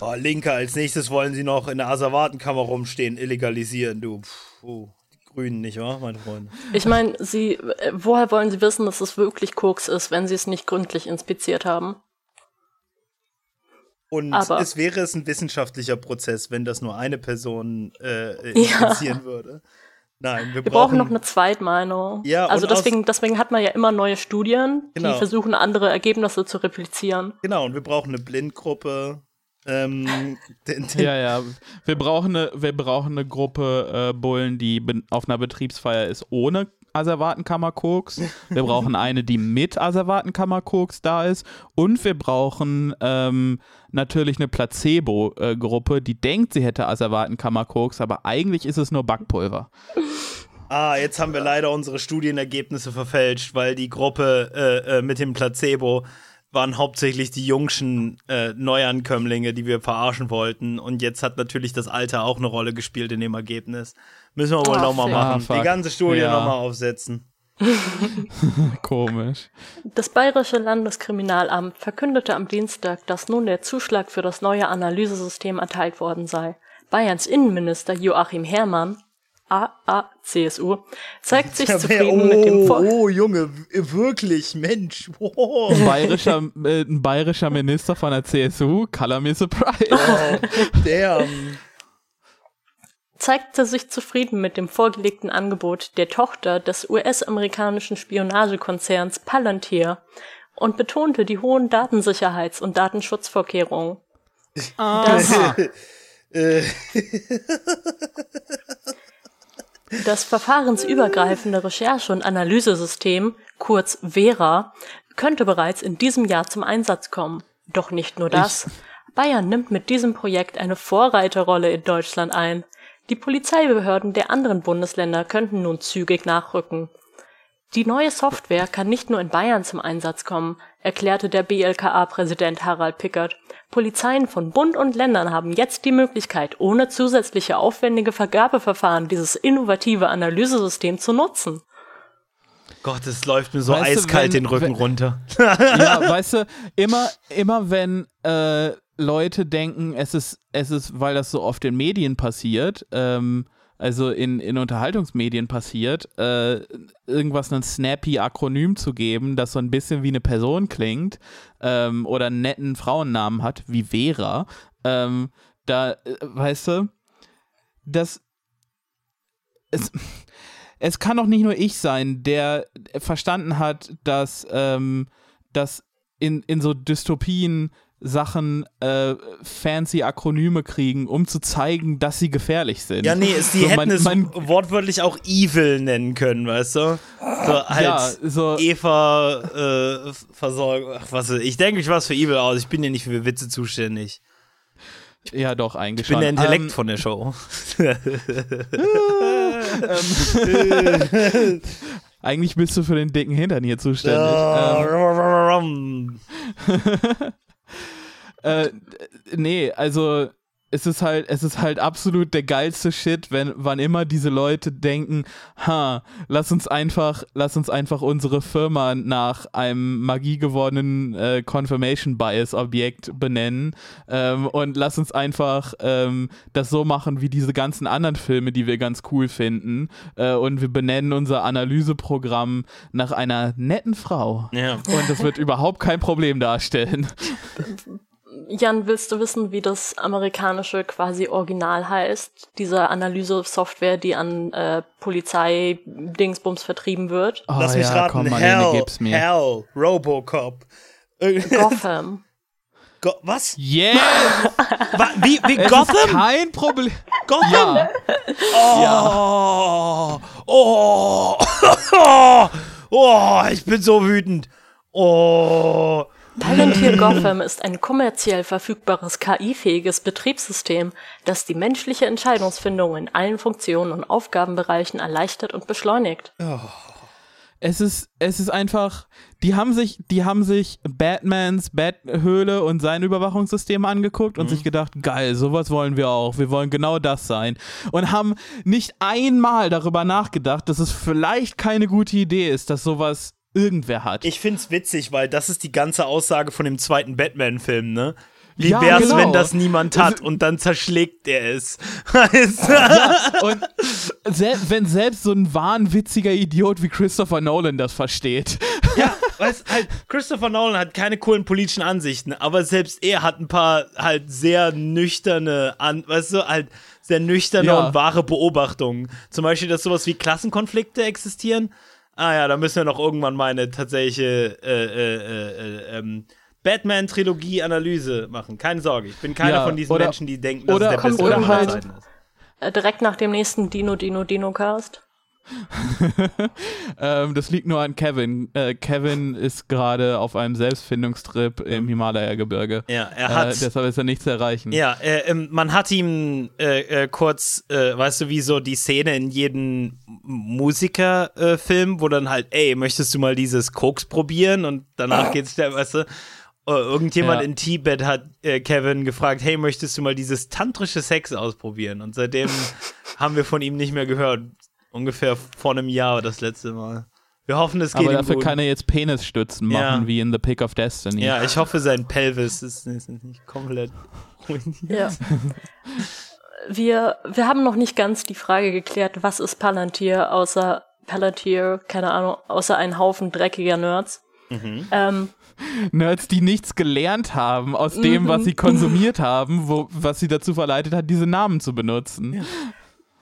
Oh, Linke, als nächstes wollen sie noch in der Asservatenkammer rumstehen, illegalisieren, du. Puh, die Grünen nicht, wahr, meine Freunde? Ich meine, sie, äh, woher wollen sie wissen, dass es wirklich Koks ist, wenn sie es nicht gründlich inspiziert haben? Und Aber- es wäre es ein wissenschaftlicher Prozess, wenn das nur eine Person äh, Ja. interessieren würde. Nein, wir, Wir brauchen noch eine Zweitmeinung. Ja, also deswegen, deswegen hat man ja immer neue Studien, Genau. die versuchen, andere Ergebnisse zu replizieren. Genau, und wir brauchen eine Blindgruppe. Ähm, den, den, Ja, ja. Wir brauchen eine, wir brauchen eine Gruppe äh, Bullen, die auf einer Betriebsfeier ist ohne Asservatenkammerkoks. Wir brauchen eine, die mit Asservatenkammerkoks da ist. Und wir brauchen ähm, natürlich eine Placebo-Gruppe, die denkt, sie hätte Asservatenkammerkoks, aber eigentlich ist es nur Backpulver. Ah, jetzt haben wir leider unsere Studienergebnisse verfälscht, weil die Gruppe äh, äh, mit dem Placebo waren hauptsächlich die jungschen äh, Neuankömmlinge, die wir verarschen wollten. Und jetzt hat natürlich das Alter auch eine Rolle gespielt in dem Ergebnis. Müssen wir wohl nochmal machen. Ah, die ganze Studie Ja. nochmal aufsetzen. Komisch. Das Bayerische Landeskriminalamt verkündete am Dienstag, dass nun der Zuschlag für das neue Analysesystem erteilt worden sei. Bayerns Innenminister Joachim Herrmann, AA, CSU, zeigt sich zufrieden mit dem Vor oh, Junge, wirklich, Mensch. Oh. Ein bayerischer, äh, ein bayerischer Minister von der CSU, color me surprise. Damn. zeigte sich zufrieden mit dem vorgelegten Angebot der Tochter des US-amerikanischen Spionagekonzerns Palantir und betonte die hohen Datensicherheits- und Datenschutzvorkehrungen. Das, Äh, das verfahrensübergreifende Recherche- und Analysesystem, kurz VERA, könnte bereits in diesem Jahr zum Einsatz kommen. Doch nicht nur das. Bayern nimmt mit diesem Projekt eine Vorreiterrolle in Deutschland ein. Die Polizeibehörden der anderen Bundesländer könnten nun zügig nachrücken. Die neue Software kann nicht nur in Bayern zum Einsatz kommen, erklärte der BLKA-Präsident Harald Pickert. Polizeien von Bund und Ländern haben jetzt die Möglichkeit, ohne zusätzliche aufwendige Vergabeverfahren dieses innovative Analysesystem zu nutzen. Gott, es läuft mir so Weißt du, eiskalt wenn- den Rücken wenn- runter. ja, weißt du, immer, immer wenn äh, Leute denken, es ist, es ist, weil das so oft in Medien passiert, ähm, also in, in Unterhaltungsmedien passiert, äh, irgendwas ein snappy Akronym zu geben, das so ein bisschen wie eine Person klingt ähm, oder einen netten Frauennamen hat, wie Vera, ähm, da, äh, weißt du, das es, es kann doch nicht nur ich sein, der verstanden hat, dass, ähm, dass in, in so Dystopien Sachen äh, fancy Akronyme kriegen, um zu zeigen, dass sie gefährlich sind. Ja, nee, es, die So, hätten man- es wortwörtlich auch Evil nennen können, weißt du? So als Ja, so- Eva äh, Versorgung. Ach, was ich denke ich was für Evil aus. Ich bin ja nicht für Witze zuständig. Ja, doch, eigentlich Ich bin der Intellekt Ähm, von der Show. eigentlich bist du für den dicken Hintern hier zuständig. Ja, Ähm. Äh, nee, also es ist halt, es ist halt absolut der geilste Shit, wenn wann immer diese Leute denken, ha, lass uns einfach, lass uns einfach unsere Firma nach einem Magie gewordenen äh, Confirmation Bias Objekt benennen ähm, und lass uns einfach ähm, das so machen wie diese ganzen anderen Filme, die wir ganz cool finden äh, und wir benennen unser Analyseprogramm nach einer netten Frau Ja. und das wird überhaupt kein Problem darstellen. Jan, willst du wissen, wie das amerikanische quasi Original heißt? Diese Analyse-Software, die an äh, Polizei-Dingsbums vertrieben wird? Oh, Lass mich ja, raten. komm, Marlene, Hell, gib's mir. Hell, Robocop. Äh, Gotham. Go was? Yes! Wa wie wie Es ist Gotham? kein Problem. Gotham? Ja. Oh, oh, oh, oh, ich bin so wütend. Oh, Palantir Gotham ist ein kommerziell verfügbares KI-fähiges Betriebssystem, das die menschliche Entscheidungsfindung in allen Funktionen und Aufgabenbereichen erleichtert und beschleunigt. Es ist, es ist einfach, die haben sich, die haben sich Batmans Bathöhle und sein Überwachungssystem angeguckt und sich gedacht, geil, sowas wollen wir auch. Wir wollen genau das sein. Und haben nicht einmal darüber nachgedacht, dass es vielleicht keine gute Idee ist, dass sowas irgendwer hat. ich find's witzig, weil das ist die ganze Aussage von dem zweiten Batman-Film, ne? Wie Ja, wär's, genau. wenn das niemand hat Das- und dann zerschlägt er es? Du? und sel wenn selbst so ein wahnwitziger Idiot wie Christopher Nolan das versteht. Ja, weißt halt, Christopher Nolan hat keine coolen politischen Ansichten, aber selbst er hat ein paar halt sehr nüchterne, an, weißt du, halt sehr nüchterne Ja. und wahre Beobachtungen. Zum Beispiel, dass sowas wie Klassenkonflikte existieren. Ah ja, da müssen wir noch irgendwann mal eine tatsächliche äh, äh, äh, äh, ähm, Batman-Trilogie-Analyse machen. Keine Sorge, ich bin keiner Ja, von diesen oder- Menschen, die denken, dass oder- es der kommt beste Zeiten ist. Äh, direkt nach dem nächsten Dino Dino Dino Cast. ähm, das liegt nur an Kevin. Äh, Kevin ist gerade auf einem Selbstfindungstrip im Himalaya-Gebirge. Ja, er hat- Äh, deshalb ist er nicht zu erreichen. Ja, äh, ähm, man hat ihm äh, äh, kurz, äh, weißt du, wie so die Szene in jedem Musikerfilm, wo dann halt, ey, möchtest du mal dieses Koks probieren? Und danach geht's der, weißt du, irgendjemand Ja. in Tibet hat Kevin gefragt, hey, möchtest du mal dieses tantrische Sex ausprobieren? Und seitdem haben wir von ihm nicht mehr gehört. Ungefähr vor einem Jahr das letzte Mal. Wir hoffen, es geht Aber ihm dafür gut. kann er jetzt Penisstützen Ja. machen, wie in The Pick of Destiny. ja, ich hoffe, sein Pelvis ist, nicht komplett ruiniert. Ja. Wir, wir haben noch nicht ganz die Frage geklärt, was ist Palantir, außer Palantir, keine Ahnung, außer ein Haufen dreckiger Nerds. Ähm, Nerds, die nichts gelernt haben aus dem, was sie konsumiert haben, wo, was sie dazu verleitet hat, diese Namen zu benutzen.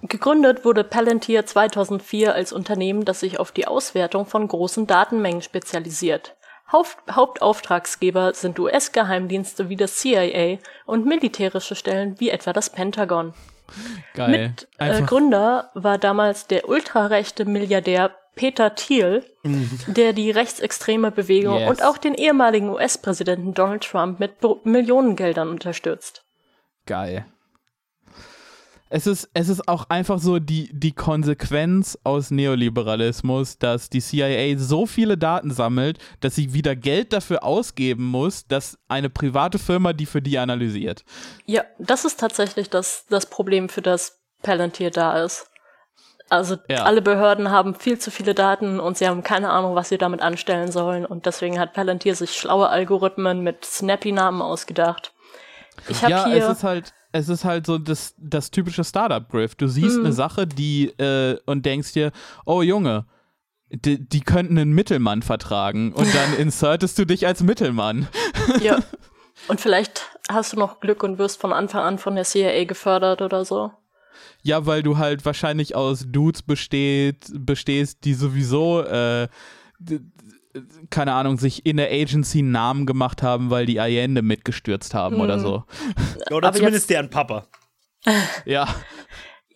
Gegründet wurde Palantir 2004 als Unternehmen, das sich auf die Auswertung von großen Datenmengen spezialisiert. Haupt Hauptauftragsgeber sind US-Geheimdienste wie das CIA und militärische Stellen wie etwa das Pentagon. Geil. Mit äh, Gründer war damals der ultrarechte Milliardär Peter Thiel, der die rechtsextreme Bewegung Yes. und auch den ehemaligen US-Präsidenten Donald Trump mit Millionengeldern unterstützt. geil. Es ist, es ist auch einfach so die, die Konsequenz aus Neoliberalismus, dass die CIA so viele Daten sammelt, dass sie wieder Geld dafür ausgeben muss, dass eine private Firma die für die analysiert. Ja, das ist tatsächlich das, das Problem, für das Palantir da ist. Also Ja. alle Behörden haben viel zu viele Daten und sie haben keine Ahnung, was sie damit anstellen sollen. Und deswegen hat Palantir sich schlaue Algorithmen mit Snappy-Namen ausgedacht. Ich habe Ja, hier. es ist halt, es ist halt so das, das typische Startup-Griff. Du siehst Mhm. eine Sache, die äh, und denkst dir, oh Junge, die, die könnten einen Mittelmann vertragen und dann insertest du dich als Mittelmann. Ja. Und vielleicht hast du noch Glück und wirst von Anfang an von der CIA gefördert oder so. Ja, weil du halt wahrscheinlich aus Dudes besteht, bestehst, die sowieso, äh, keine Ahnung, sich in der Agency einen Namen gemacht haben, weil die Allende mitgestürzt haben Mhm. oder so. Oder Aber zumindest deren Papa. Ja,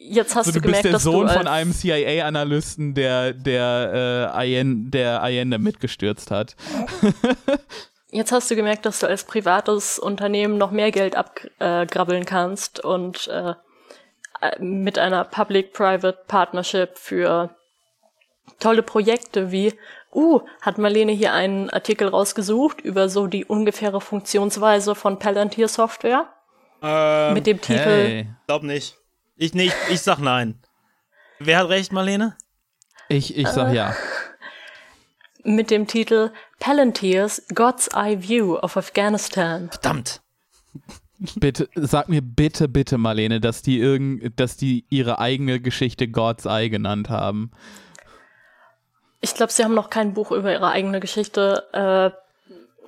Jetzt hast so, du du bist gemerkt, der dass Sohn du als, von einem CIA-Analysten, der, der, äh, Allen, der Allende mitgestürzt hat. Jetzt hast du gemerkt, dass du als privates Unternehmen noch mehr Geld abgrabbeln kannst und äh, äh, mit einer Public-Private Partnership für tolle Projekte wie, uh, hat Marlene hier einen Artikel rausgesucht über so die ungefähre Funktionsweise von Palantir Software Ähm, mit dem Titel Hey. glaub nicht. Ich nicht, ich sag nein. Wer hat recht, Marlene? Ich, ich sag ja. mit dem Titel Palantir's God's Eye View of Afghanistan. Verdammt. Bitte, sag mir bitte, bitte, Marlene, dass die irgend, dass die ihre eigene Geschichte God's Eye genannt haben. Ich glaube, sie haben noch kein Buch über ihre eigene Geschichte äh,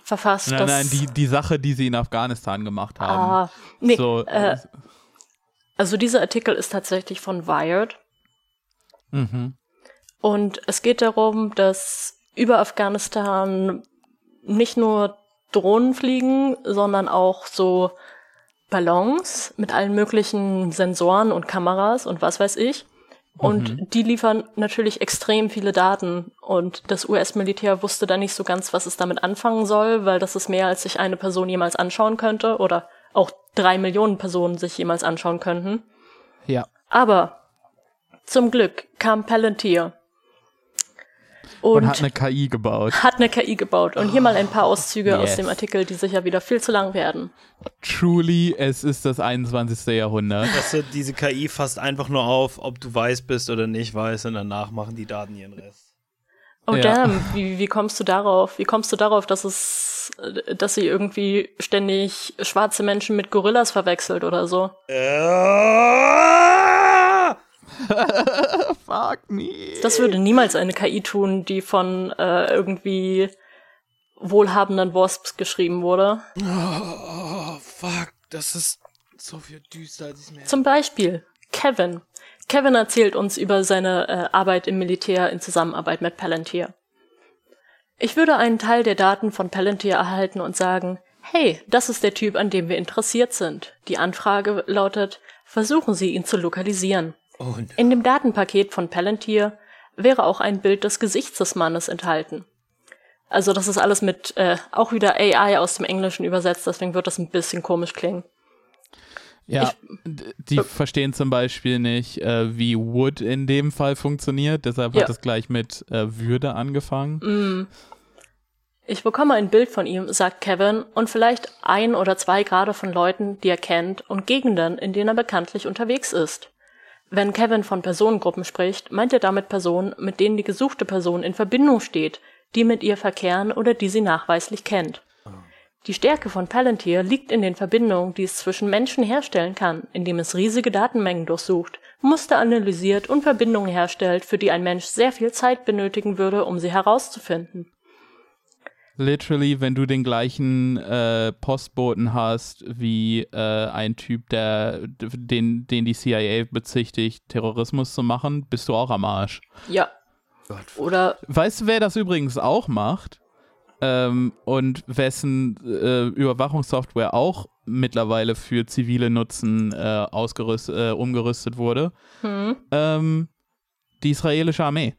verfasst. Nein, nein, die, die Sache, die sie in Afghanistan gemacht haben. Ah, nee, so, äh, also dieser Artikel ist tatsächlich von Wired. mhm. Und es geht darum, dass über Afghanistan nicht nur Drohnen fliegen, sondern auch so Ballons mit allen möglichen Sensoren und Kameras und was weiß ich. Und die liefern natürlich extrem viele Daten. Und das US-Militär wusste da nicht so ganz, was es damit anfangen soll, weil das ist mehr, als sich eine Person jemals anschauen könnte oder auch drei Millionen Personen sich jemals anschauen könnten. Ja. Aber zum Glück kam Palantir. Und, Und hat eine KI gebaut. hat eine KI gebaut. Und hier mal ein paar Auszüge aus Yes. dem Artikel, die sicher wieder viel zu lang werden. Truly, es ist das 21. Jahrhundert. Weißt du, diese KI fasst einfach nur auf, ob du weiß bist oder nicht weiß und danach machen die Daten ihren Rest. Oh Ja. damn, wie, wie kommst du darauf? Wie kommst du darauf, dass es, dass sie irgendwie ständig schwarze Menschen mit Gorillas verwechselt oder so? Äh, Fuck me. Das würde niemals eine KI tun, die von äh, irgendwie wohlhabenden Wasps geschrieben wurde. oh, fuck, das ist so viel düster, als ich mir. Zum Beispiel Kevin. Kevin erzählt uns über seine äh, Arbeit im Militär in Zusammenarbeit mit Palantir. Ich würde einen Teil der Daten von Palantir erhalten und sagen, hey, das ist der Typ, an dem wir interessiert sind. Die Anfrage lautet, versuchen Sie ihn zu lokalisieren. Oh, no. In dem Datenpaket von Palantir wäre auch ein Bild des Gesichts des Mannes enthalten. Also das ist alles mit äh, auch wieder AI aus dem Englischen übersetzt, deswegen wird das ein bisschen komisch klingen. Ja, d- die verstehen zum Beispiel nicht, äh, wie Wood in dem Fall funktioniert. Deshalb Ja. hat es gleich mit äh, Würde angefangen. Ich bekomme ein Bild von ihm, sagt Kevin, und vielleicht ein oder zwei Grade von Leuten, die er kennt und Gegenden, in denen er bekanntlich unterwegs ist. Wenn Kevin von Personengruppen spricht, meint er damit Personen, mit denen die gesuchte Person in Verbindung steht, die mit ihr verkehren oder die sie nachweislich kennt. Die Stärke von Palantir liegt in den Verbindungen, die es zwischen Menschen herstellen kann, indem es riesige Datenmengen durchsucht, Muster analysiert und Verbindungen herstellt, für die ein Mensch sehr viel Zeit benötigen würde, um sie herauszufinden. Literally, wenn du den gleichen äh, Postboten hast wie äh, ein Typ, der den, den die CIA bezichtigt, Terrorismus zu machen, bist du auch am Arsch. Ja. Oder Weißt du, wer das übrigens auch macht? Ähm, und wessen äh, Überwachungssoftware auch mittlerweile für zivile Nutzen äh, ausgerüst, äh, umgerüstet wurde? Ähm, die israelische Armee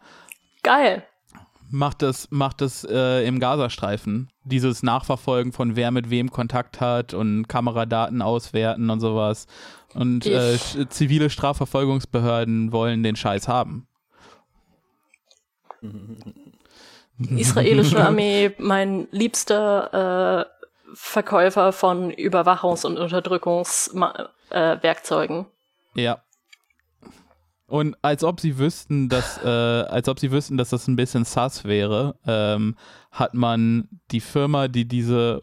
geil. Macht das, macht das äh, im Gazastreifen. Dieses Nachverfolgen von wer mit wem Kontakt hat und Kameradaten auswerten und sowas. Und äh, zivile Strafverfolgungsbehörden wollen den Scheiß haben. Israelische Armee, mein liebster äh, Verkäufer von Überwachungs- und Unterdrückungswerkzeugen. Äh. Ja. Und als ob sie wüssten, dass, äh, als ob sie wüssten, dass das ein bisschen sus wäre, ähm, hat man die Firma, die diese,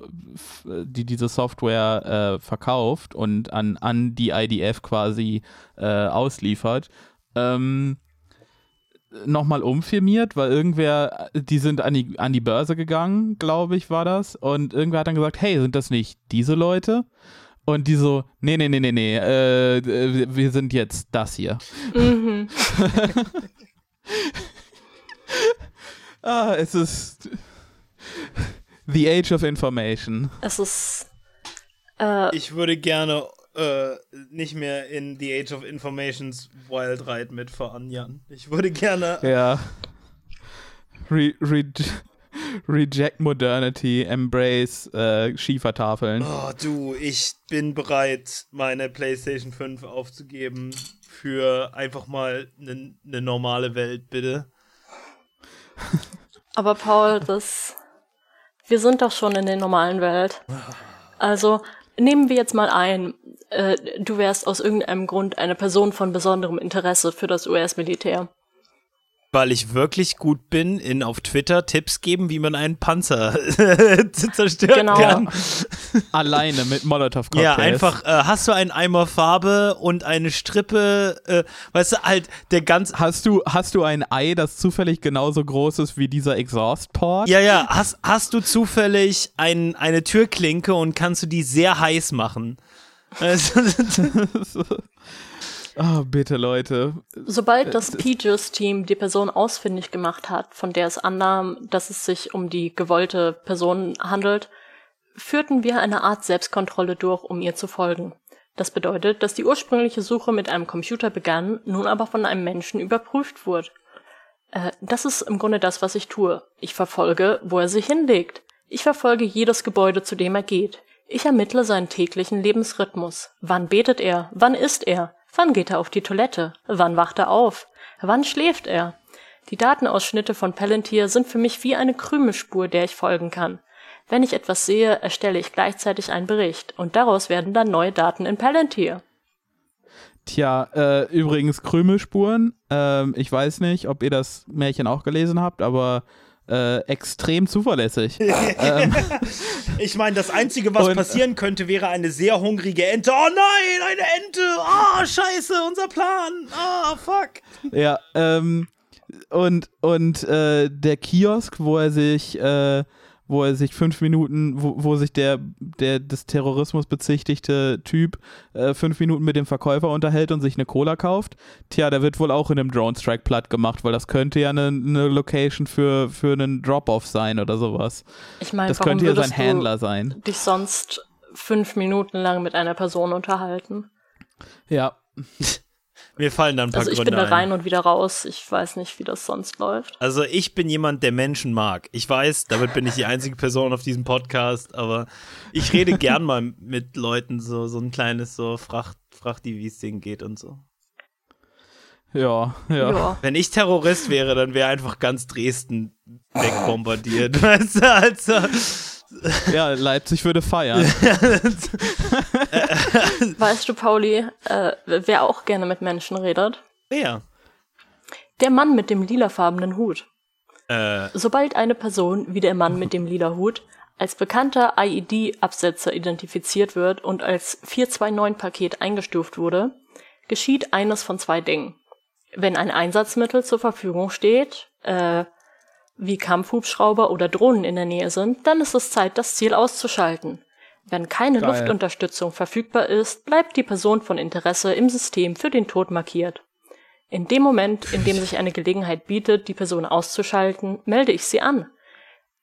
die diese Software äh, verkauft und an, an die IDF quasi äh, ausliefert, ähm, nochmal umfirmiert, weil irgendwer, die sind an die, an die Börse gegangen, glaube ich, war das. Und irgendwer hat dann gesagt, hey, sind das nicht diese Leute? Und die so, nee, nee, nee, nee, nee, äh, äh, wir- wir sind jetzt das hier. Mhm. Ah, es ist The Age of Information. Es ist äh, Ich würde gerne äh, nicht mehr in The Age of Informations Wild Ride mitfahren, Jan. Ich würde gerne. Ja. Re re reject Modernity, embrace äh, Schiefertafeln. Oh, du, ich bin bereit, meine PlayStation 5 aufzugeben für einfach mal eine ne normale Welt, bitte. Aber Paul, das. Wir sind doch schon in der normalen Welt. Also nehmen wir jetzt mal ein, äh, du wärst aus irgendeinem Grund eine Person von besonderem Interesse für das US-Militär. Weil ich wirklich gut bin in auf Twitter Tipps geben, wie man einen Panzer zerstören Genau. kann. Alleine mit Molotow-Cocktails. Ja, einfach, äh, hast du einen Eimer Farbe und eine Strippe, äh, weißt du, halt, der ganz, Hast du, hast du ein Ei, das zufällig genauso groß ist wie dieser Exhaust-Port? ja, ja, hast, hast du zufällig ein, eine Türklinke und kannst du die sehr heiß machen? Also, Oh, bitte, Leute. Sobald das PJUS-Team die Person ausfindig gemacht hat, von der es annahm, dass es sich um die gewollte Person handelt, führten wir eine Art Selbstkontrolle durch, um ihr zu folgen. Das bedeutet, dass die ursprüngliche Suche mit einem Computer begann, nun aber von einem Menschen überprüft wurde. Äh, das ist im Grunde das, was ich tue. Ich verfolge, wo er sich hinlegt. Ich verfolge jedes Gebäude, zu dem er geht. Ich ermittle seinen täglichen Lebensrhythmus. Wann betet er? Wann isst er? Wann geht er auf die Toilette? Wann wacht er auf? Wann schläft er? Die Datenausschnitte von Palantir sind für mich wie eine Krümelspur, der ich folgen kann. Wenn ich etwas sehe, erstelle ich gleichzeitig einen Bericht und daraus werden dann neue Daten in Palantir. Tja, äh, übrigens Krümelspuren. Ähm, ich weiß nicht, ob ihr das Märchen auch gelesen habt, aber äh, extrem zuverlässig. ähm, ich meine, das Einzige, was Und, äh, passieren könnte, wäre eine sehr hungrige Ente. Oh nein, eine Ente! Ah, scheiße, unser Plan! Ah, fuck! ja, ähm, und, und äh, der Kiosk, wo er sich, äh, wo er sich fünf Minuten, wo, wo sich der, der des Terrorismus bezichtigte Typ äh, fünf Minuten mit dem Verkäufer unterhält und sich eine Cola kauft, tja, der wird wohl auch in einem Drone-Strike platt gemacht, weil das könnte ja eine, eine Location für, für einen Drop-Off sein oder sowas. Ich meine, Das warum könnte ja sein Händler sein. dich sonst fünf Minuten lang mit einer Person unterhalten? Ja, Mir fallen da ein paar Also ich Gründe bin da ein. rein und wieder raus. Ich weiß nicht, wie das sonst läuft. Also ich bin jemand, der Menschen mag. Ich weiß, damit bin ich die einzige Person auf diesem Podcast, aber ich rede gern mal mit Leuten so so ein kleines so Fracht Frachti, wie es denen geht und so. ja, ja. Ja. Wenn ich Terrorist wäre, dann wäre einfach ganz Dresden wegbombardiert. weißt du, also Ja, Leipzig würde feiern. Weißt du, Pauli, äh, wer auch gerne mit Menschen redet? wer? Der Mann mit dem lilafarbenen Hut. Äh, Sobald eine Person wie der Mann mit dem lila Hut als bekannter IED-Absetzer identifiziert wird und als 429-Paket eingestuft wurde, geschieht eines von zwei Dingen. Wenn ein Einsatzmittel zur Verfügung steht, äh, wie Kampfhubschrauber oder Drohnen in der Nähe sind, dann ist es Zeit, das Ziel auszuschalten. Wenn keine Geil. Luftunterstützung verfügbar ist, bleibt die Person von Interesse im System für den Tod markiert. In dem Moment, in dem sich eine Gelegenheit bietet, die Person auszuschalten, melde ich sie an.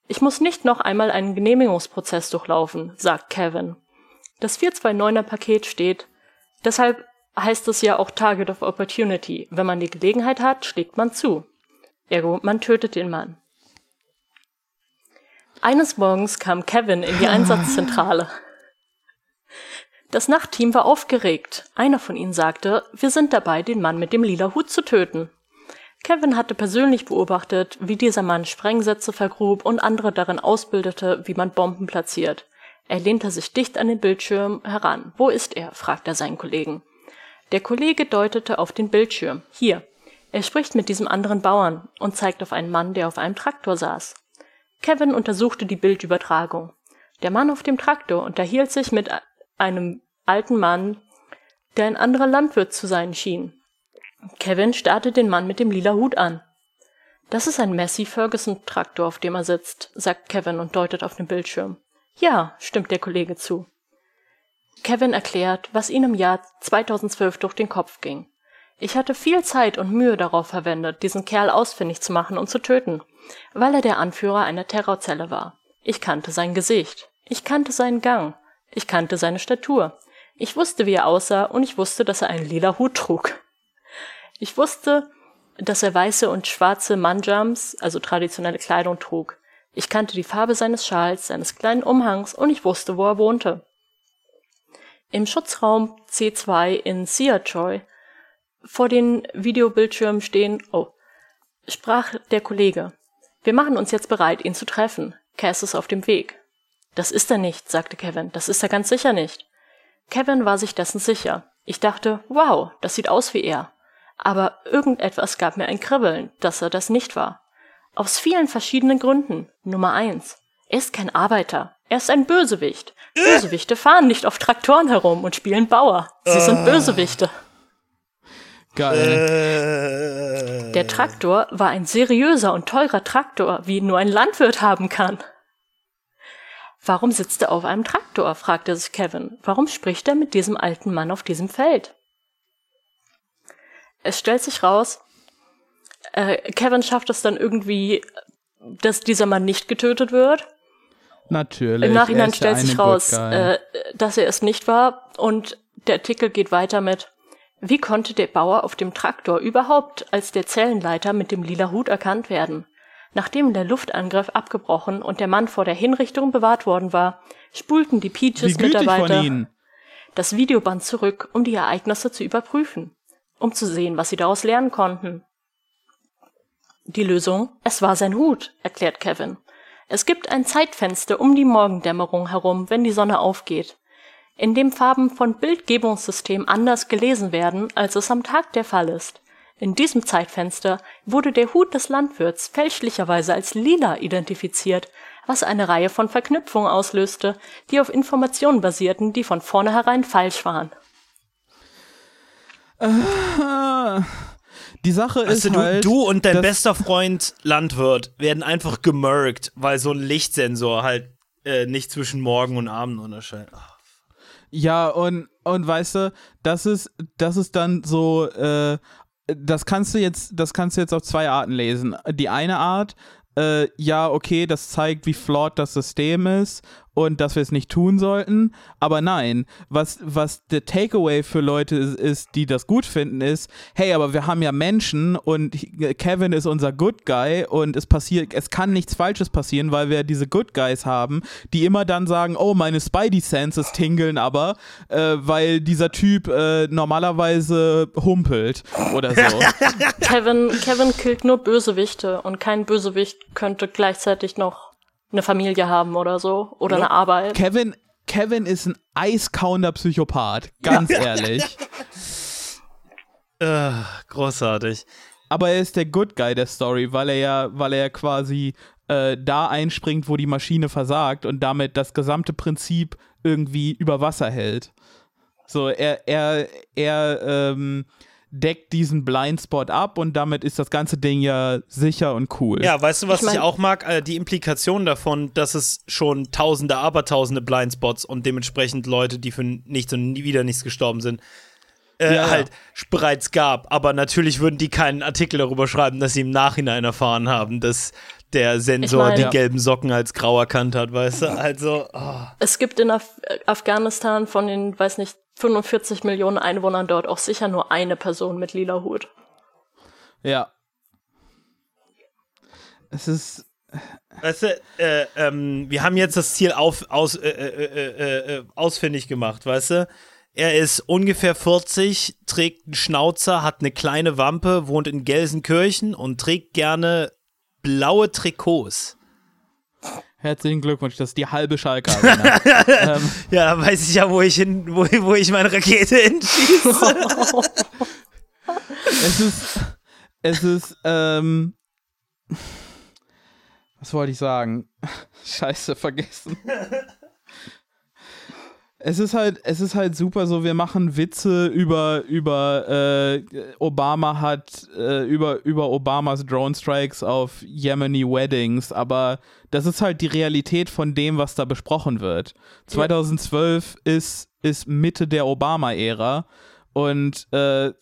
Ich muss nicht noch einmal einen Genehmigungsprozess durchlaufen, sagt Kevin. Das 429er Paket steht, deshalb heißt es ja auch Target of Opportunity. Wenn man die Gelegenheit hat, schlägt man zu. Ergo, man tötet den Mann. Eines Morgens kam Kevin in die Einsatzzentrale. Das Nachtteam war aufgeregt. Einer von ihnen sagte, wir sind dabei, den Mann mit dem lila Hut zu töten. Kevin hatte persönlich beobachtet, wie dieser Mann Sprengsätze vergrub und andere darin ausbildete, wie man Bomben platziert. Er lehnte sich dicht an den Bildschirm heran. Wo ist er? fragte er seinen Kollegen. Der Kollege deutete auf den Bildschirm. Hier. Er spricht mit diesem anderen Bauern und zeigt auf einen Mann, der auf einem Traktor saß. Kevin untersuchte die Bildübertragung. Der Mann auf dem Traktor unterhielt sich mit einem alten Mann, der ein anderer Landwirt zu sein schien. Kevin starrte den Mann mit dem lila Hut an. Das ist ein Massey Ferguson Traktor, auf dem er sitzt, sagt Kevin und deutet auf den Bildschirm. Ja, stimmt der Kollege zu. Kevin erklärt, was ihm im Jahr 2012 durch den Kopf ging. Ich hatte viel Zeit und Mühe darauf verwendet, diesen Kerl ausfindig zu machen und zu töten, weil er der Anführer einer Terrorzelle war. Ich kannte sein Gesicht. Ich kannte seinen Gang. Ich kannte seine Statur. Ich wusste, wie er aussah und ich wusste, dass er einen lila Hut trug. Ich wusste, dass er weiße und schwarze Manjams, also traditionelle Kleidung, trug. Ich kannte die Farbe seines Schals, seines kleinen Umhangs und ich wusste, wo er wohnte. Im Schutzraum C2 in Siachoy vor den Videobildschirmen stehen, oh, sprach der Kollege. Wir machen uns jetzt bereit, ihn zu treffen. Cass ist auf dem Weg. Das ist er nicht, sagte Kevin. Das ist er ganz sicher nicht. Kevin war sich dessen sicher. Ich dachte, wow, das sieht aus wie er. Aber irgendetwas gab mir ein Kribbeln, dass er das nicht war. Aus vielen verschiedenen Gründen. Nummer eins. Er ist kein Arbeiter. Er ist ein Bösewicht. Bösewichte fahren nicht auf Traktoren herum und spielen Bauer. Sie sind Bösewichte. Geil. Äh, Der Traktor war ein seriöser und teurer Traktor, wie ihn nur ein Landwirt haben kann. Warum sitzt er auf einem Traktor? fragte sich Kevin. Warum spricht er mit diesem alten Mann auf diesem Feld? Es stellt sich raus, äh, Kevin schafft es dann irgendwie, dass dieser Mann nicht getötet wird. Natürlich. Im Nachhinein stellt sich raus, äh, dass er es nicht war und der Artikel geht weiter mit, wie konnte der Bauer auf dem Traktor überhaupt als der Zellenleiter mit dem lila Hut erkannt werden? Nachdem der Luftangriff abgebrochen und der Mann vor der Hinrichtung bewahrt worden war, spulten die Peaches-Mitarbeiter das Videoband zurück, um die Ereignisse zu überprüfen, um zu sehen, was sie daraus lernen konnten. Die Lösung? Es war sein Hut, erklärt Kevin. Es gibt ein Zeitfenster um die Morgendämmerung herum, wenn die Sonne aufgeht, in dem Farben von Bildgebungssystem anders gelesen werden, als es am Tag der Fall ist. In diesem Zeitfenster wurde der Hut des Landwirts fälschlicherweise als lila identifiziert, was eine Reihe von Verknüpfungen auslöste, die auf Informationen basierten, die von vornherein falsch waren. Die Sache ist Also du, halt, du und dein bester Freund Landwirt werden einfach gemerkt, weil so ein Lichtsensor halt äh, nicht zwischen Morgen und Abend unterscheidet. Ach. Ja, und, und weißt du, das ist, das ist dann so, äh, das kannst du jetzt, das kannst du jetzt auf zwei Arten lesen. Die eine Art, äh, ja, okay, das zeigt, wie flawed das System ist und dass wir es nicht tun sollten. Aber nein, was, was der Takeaway für Leute ist, ist, die das gut finden, ist, hey, aber wir haben ja Menschen und Kevin ist unser Good Guy und es passiert, es kann nichts Falsches passieren, weil wir diese Good Guys haben, die immer dann sagen, oh, meine Spidey Senses tingeln aber, äh, weil dieser Typ äh, normalerweise humpelt oder so. Kevin, Kevin killt nur Bösewichte und kein Bösewicht könnte gleichzeitig noch eine Familie haben oder so oder eine Arbeit. Kevin, Kevin ist ein eiskauender Psychopath, ganz ehrlich. Äh, großartig. Aber er ist der Good Guy der Story, weil er ja, weil er quasi äh, da einspringt, wo die Maschine versagt und damit das gesamte Prinzip irgendwie über Wasser hält. So, er, er, er ähm, deckt diesen Blindspot ab und damit ist das ganze Ding ja sicher und cool. Ja, weißt du, was Ich ich, mein- auch mag? Äh, die Implikation davon, dass es schon tausende, abertausende Blindspots und dementsprechend Leute, die für nichts und nie wieder nichts gestorben sind, äh, Ja, halt bereits gab. Aber natürlich würden die keinen Artikel darüber schreiben, dass sie im Nachhinein erfahren haben, dass der Sensor mein- die Ja. gelben Socken als grau erkannt hat, weißt du? Also, oh. Es gibt in Af Afghanistan von den, weiß nicht, 45 Millionen Einwohnern dort auch sicher nur eine Person mit lila Hut. Ja. Es ist. Weißt du, äh, ähm, wir haben jetzt das Ziel auf, aus, äh, äh, äh, äh, ausfindig gemacht, weißt du? Er ist ungefähr 40, trägt einen Schnauzer, hat eine kleine Wampe, wohnt in Gelsenkirchen und trägt gerne blaue Trikots. Herzlichen Glückwunsch, das ist die halbe Schalke ähm, Ja, da weiß ich ja, wo ich hin, wo, wo ich meine Rakete hinschieße. es ist. Es ist, ähm. Was wollte ich sagen? Scheiße, vergessen. Es ist halt, es ist halt super so, wir machen Witze über, über äh, Obama hat, äh, über, über Obamas Drone Strikes auf Yemeni Weddings, aber das ist halt die Realität von dem, was da besprochen wird. 2012 ist, ist Mitte der Obama-Ära und äh,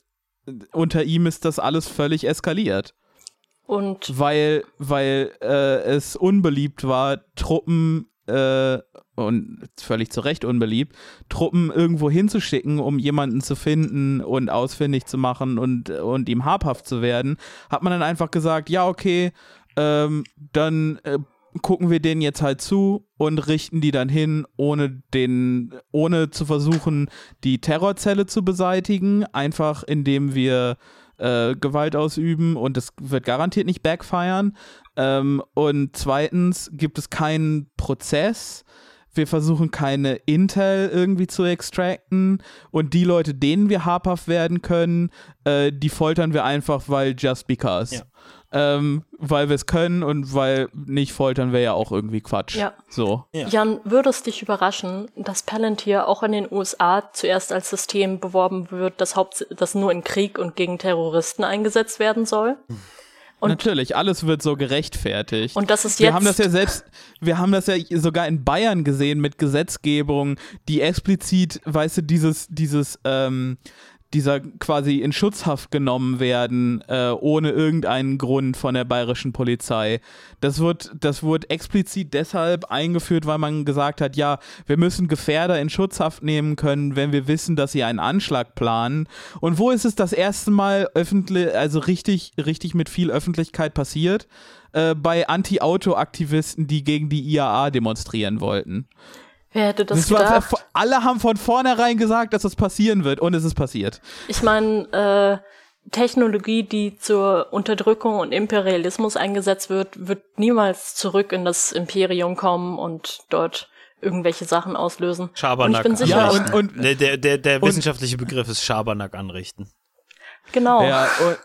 unter ihm ist das alles völlig eskaliert Und weil, weil äh, es unbeliebt war, Truppen äh, und völlig zu Recht unbeliebt, Truppen irgendwo hinzuschicken, um jemanden zu finden und ausfindig zu machen und, und ihm habhaft zu werden, hat man dann einfach gesagt, ja, okay, ähm, dann äh, gucken wir denen jetzt halt zu und richten die dann hin, ohne den, ohne zu versuchen, die Terrorzelle zu beseitigen, einfach indem wir äh, Gewalt ausüben und es wird garantiert nicht backfiren. Ähm, und zweitens gibt es keinen Prozess. Wir versuchen keine Intel irgendwie zu extracten und die Leute, denen wir habhaft werden können, äh, die foltern wir einfach, weil just because. Ja. Ähm, weil wir es können und weil nicht foltern wäre ja auch irgendwie Quatsch. Ja. So. Ja. Jan, würde es dich überraschen, dass Palantir auch in den USA zuerst als System beworben wird, das, Haupt das nur in Krieg und gegen Terroristen eingesetzt werden soll? Und- Natürlich, alles wird so gerechtfertigt. Und das ist wir jetzt- haben das ja selbst, wir haben das ja sogar in Bayern gesehen mit Gesetzgebung, die explizit, weißt du, dieses, dieses, ähm, dieser quasi in Schutzhaft genommen werden, äh, ohne irgendeinen Grund von der bayerischen Polizei. Das wird, das wird explizit deshalb eingeführt, weil man gesagt hat, ja, wir müssen Gefährder in Schutzhaft nehmen können, wenn wir wissen, dass sie einen Anschlag planen. Und wo ist es das erste Mal öffentlich, also richtig, richtig mit viel Öffentlichkeit passiert? Äh, bei Anti-Auto-Aktivisten, die gegen die IAA demonstrieren wollten. Wer hätte das, Das war, gedacht? alle haben von vornherein gesagt, dass das passieren wird und es ist passiert. Ich meine, äh, Technologie, die zur Unterdrückung und Imperialismus eingesetzt wird, wird niemals zurück in das Imperium kommen und dort irgendwelche Sachen auslösen. Schabernack und ich bin sicher, Ja, und- und- der, der, der, der wissenschaftliche Begriff ist Schabernack anrichten. genau. Ja, und,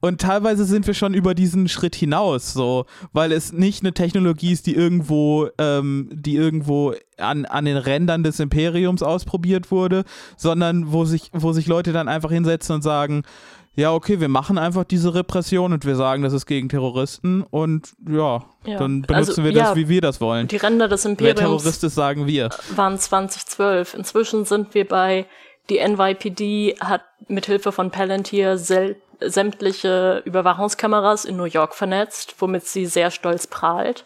und teilweise sind wir schon über diesen Schritt hinaus, so, weil es nicht eine Technologie ist, die irgendwo, ähm, die irgendwo an, an den Rändern des Imperiums ausprobiert wurde, sondern wo sich, wo sich Leute dann einfach hinsetzen und sagen, ja, okay, wir machen einfach diese Repression und wir sagen, das ist gegen Terroristen und ja, Ja, dann benutzen also, wir das, ja, wie wir das wollen. Die Ränder des Wer Imperiums Terrorist ist, sagen wir. waren 2012. Inzwischen sind wir bei, die NYPD hat mithilfe von Palantir sel sämtliche Überwachungskameras in New York vernetzt, womit sie sehr stolz prahlt.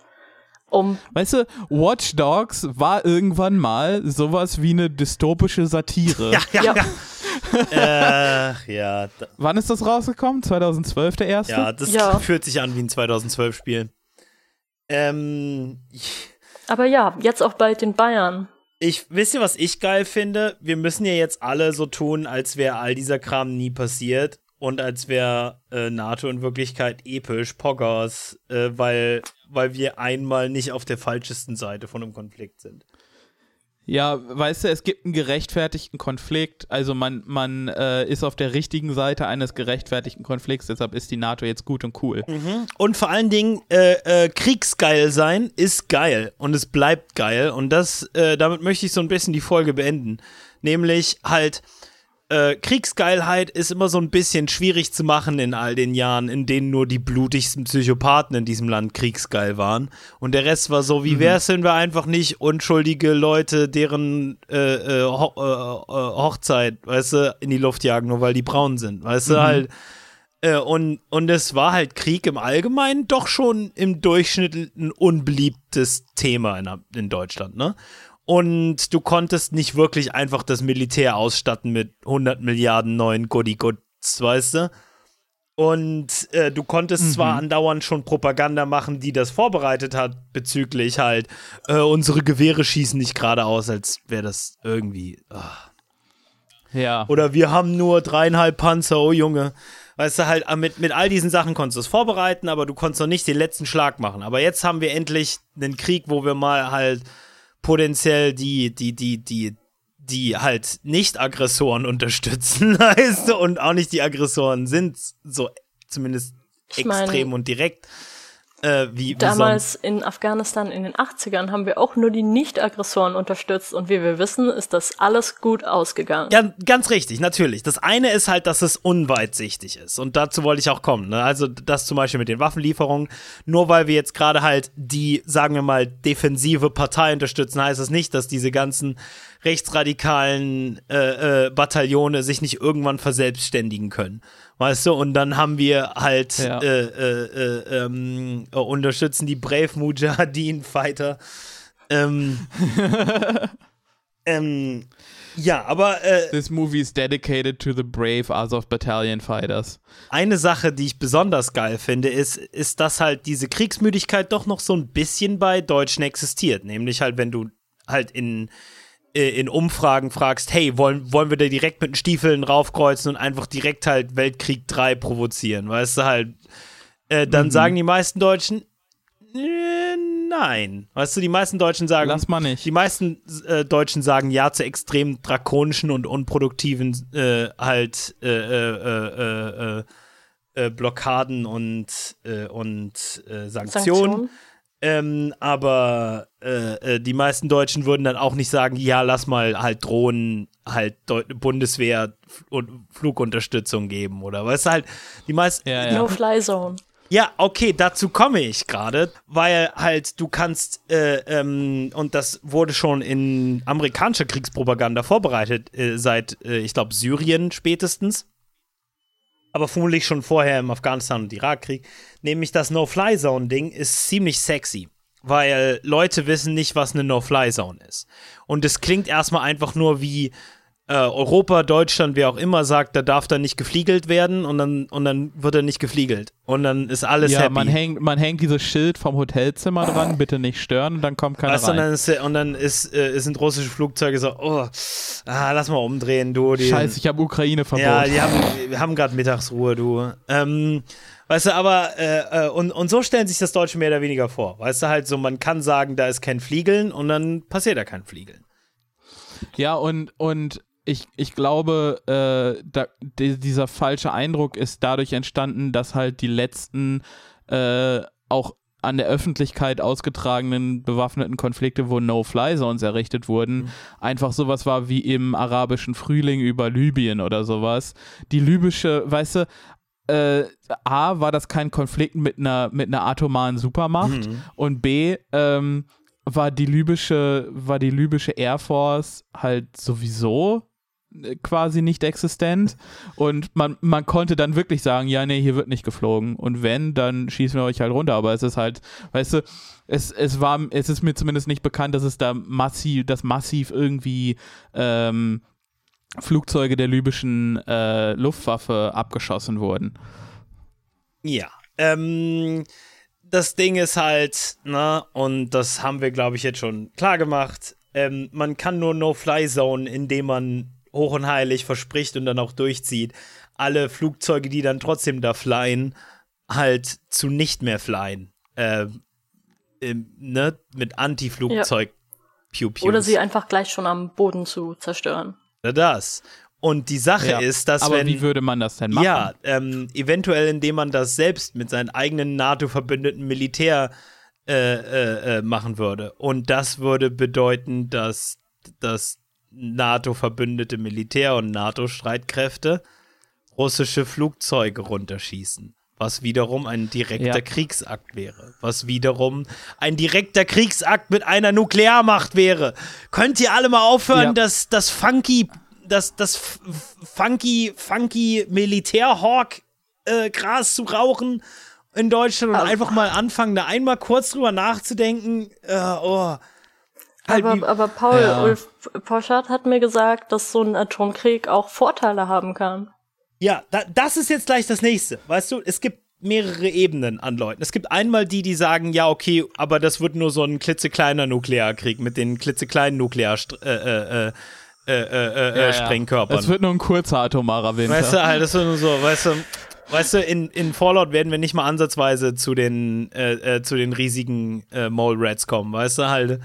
Um, Weißt du, Watch Dogs war irgendwann mal sowas wie eine dystopische Satire. ja, Ach ja, da, Wann ist das rausgekommen? 2012 der erste? ja, das Ja. fühlt sich an wie ein 2012-Spiel. Ähm, aber ja, jetzt auch bald in Bayern. ich, wisst ihr, was ich geil finde? Wir müssen ja jetzt alle so tun, als wäre all dieser Kram nie passiert und als wäre äh, NATO in Wirklichkeit episch, Poggers, äh, weil, weil wir einmal nicht auf der falschesten Seite von einem Konflikt sind. Ja, weißt du, es gibt einen gerechtfertigten Konflikt. Also man, man äh, ist auf der richtigen Seite eines gerechtfertigten Konflikts, deshalb ist die NATO jetzt gut und cool. Und vor allen Dingen, äh, äh, kriegsgeil sein ist geil und es bleibt geil. Und das, äh, damit möchte ich so ein bisschen die Folge beenden. Nämlich halt, äh, Kriegsgeilheit ist immer so ein bisschen schwierig zu machen in all den Jahren, in denen nur die blutigsten Psychopathen in diesem Land kriegsgeil waren. Und der Rest war so, wie wär's, wenn wir einfach nicht unschuldige Leute, deren äh, äh, Ho äh, äh, Hochzeit, weißt du, in die Luft jagen, nur weil die braun sind. Weißt du, halt. Äh, und, und es war halt Krieg im Allgemeinen doch schon im Durchschnitt ein unbeliebtes Thema in, in Deutschland, ne? Und du konntest nicht wirklich einfach das Militär ausstatten mit 100 Milliarden neuen Goody-Goods, weißt du? Und äh, du konntest zwar andauernd schon Propaganda machen, die das vorbereitet hat, bezüglich halt, äh, unsere Gewehre schießen nicht geradeaus, als wäre das irgendwie. ah. Ja. Oder wir haben nur dreieinhalb Panzer, oh Junge. Weißt du, halt, äh, mit, mit all diesen Sachen konntest du es vorbereiten, aber du konntest noch nicht den letzten Schlag machen. Aber jetzt haben wir endlich einen Krieg, wo wir mal halt potenziell die, die, die, die, die halt nicht Aggressoren unterstützen, weißt du, und auch nicht die Aggressoren sind, so zumindest Ich extrem und direkt. Äh, wie, wie Damals in Afghanistan in den 80ern haben wir auch nur die Nicht-Aggressoren unterstützt und wie wir wissen, ist das alles gut ausgegangen. Ja, ganz richtig, natürlich. Das eine ist halt, dass es unweitsichtig ist. Und dazu wollte ich auch kommen. Ne? Also das zum Beispiel mit den Waffenlieferungen. Nur weil wir jetzt gerade halt die, sagen wir mal, defensive Partei unterstützen, heißt das nicht, dass diese ganzen rechtsradikalen äh, äh, Bataillone sich nicht irgendwann verselbstständigen können. Weißt du, und dann haben wir halt Ja. äh, äh, äh, ähm, äh, unterstützen die Brave Mujahideen Fighter. Ähm, ähm, ja, aber äh, This movie is dedicated to the brave Azov Battalion fighters. eine Sache, die ich besonders geil finde, ist, ist, dass halt diese Kriegsmüdigkeit doch noch so ein bisschen bei Deutschen existiert. Nämlich halt, wenn du halt in, in Umfragen fragst, hey, wollen, wollen wir da direkt mit den Stiefeln raufkreuzen und einfach direkt halt Weltkrieg 3 provozieren, weißt du halt, äh, dann Mhm. sagen die meisten Deutschen, äh, nein. Weißt du, die meisten Deutschen sagen, Lass mal nicht. die meisten äh, Deutschen sagen ja zu extrem drakonischen und unproduktiven äh, halt äh, äh, äh, äh, äh, Blockaden und, äh, und äh, Sanktionen. Sanktionen. Ähm, aber äh, äh, die meisten Deutschen würden dann auch nicht sagen, ja, lass mal halt Drohnen, halt Deu Bundeswehr und Flugunterstützung geben oder weißt du halt, die meisten, Ja, ja. No-Fly-Zone. ja, okay, dazu komme ich gerade, weil halt du kannst, äh, ähm, und das wurde schon in amerikanischer Kriegspropaganda vorbereitet, äh, seit, äh, ich glaube, Syrien spätestens, aber vermutlich schon vorher im Afghanistan- und Irakkrieg, nämlich das No-Fly-Zone-Ding ist ziemlich sexy. Weil Leute wissen nicht, was eine No-Fly-Zone ist. Und es klingt erstmal einfach nur wie äh, Europa, Deutschland, wer auch immer sagt, da darf da nicht gefliegelt werden und dann, und dann wird er nicht gefliegelt. Und dann ist alles Ja, happy. man hängt, man hängt dieses Schild vom Hotelzimmer dran, bitte nicht stören und dann kommt keiner Weißt du, und rein. dann, ist, und dann ist, äh, sind russische Flugzeuge so, oh, ah, lass mal umdrehen, du. Die, Scheiße, ich habe Ukraine verboten. Ja, die haben, wir haben gerade Mittagsruhe, du. Ähm, weißt du, aber, äh, äh, und, und so stellen sich das Deutsche mehr oder weniger vor. Weißt du, halt so, man kann sagen, da ist kein Fliegeln und dann passiert da kein Fliegeln. Ja, und, und ich, ich glaube, äh, da, di- dieser falsche Eindruck ist dadurch entstanden, dass halt die letzten äh, auch an der Öffentlichkeit ausgetragenen bewaffneten Konflikte, wo No-Fly-Zones errichtet wurden, einfach sowas war wie im arabischen Frühling über Libyen oder sowas. Die libysche, weißt du, äh, A, war das kein Konflikt mit einer, mit einer atomaren Supermacht und B, ähm, war die libysche, war die libysche Air Force halt sowieso quasi nicht existent und man, man konnte dann wirklich sagen, ja, nee, hier wird nicht geflogen und wenn, dann schießen wir euch halt runter, aber es ist halt, weißt du, es, es war, es ist mir zumindest nicht bekannt, dass es da massiv, dass massiv irgendwie ähm, Flugzeuge der libyschen äh, Luftwaffe abgeschossen wurden. Ja. Ähm, das Ding ist halt, ne, und das haben wir, glaube ich, jetzt schon klar gemacht. Ähm, man kann nur No-Fly-Zone, indem man hoch und heilig verspricht und dann auch durchzieht, alle Flugzeuge, die dann trotzdem da flyen, halt zu nicht mehr flyen. Äh, ähm, ne, mit Anti-Flugzeug. Pew-Pews. Oder sie einfach gleich schon am Boden zu zerstören. Oder das. Und die Sache Ja. ist, dass aber wenn wie würde man das denn machen? ja, ähm, eventuell indem man das selbst mit seinen eigenen NATO-verbündeten Militär äh, äh, äh, machen würde. Und das würde bedeuten, dass das NATO-verbündete Militär und NATO-Streitkräfte russische Flugzeuge runterschießen. Was wiederum ein direkter Ja. Kriegsakt wäre. Was wiederum ein direkter Kriegsakt mit einer Nuklearmacht wäre. Könnt ihr alle mal aufhören, Ja. das, das funky, das, das funky, funky Militärhawk äh, Gras zu rauchen in Deutschland und einfach mal anfangen, da einmal kurz drüber nachzudenken. Äh, oh. Halt Aber, aber Paul, Ja. Ulf Poschardt hat mir gesagt, dass so ein Atomkrieg auch Vorteile haben kann. Ja, da, das ist jetzt gleich das nächste. Weißt du, es gibt mehrere Ebenen an Leuten. Es gibt einmal die, die sagen, ja, okay, aber das wird nur so ein klitzekleiner Nuklearkrieg mit den klitzekleinen Nuklearsprengkörpern. Äh, äh, äh, äh, äh, Ja, ja. Sprengkörpern. Es wird nur ein kurzer atomarer Winter. Weißt du, halt, das ist nur so, weißt du, weißt du, in, in Fallout werden wir nicht mal ansatzweise zu den, äh, äh, zu den riesigen äh, Mole Rats kommen, weißt du, halt.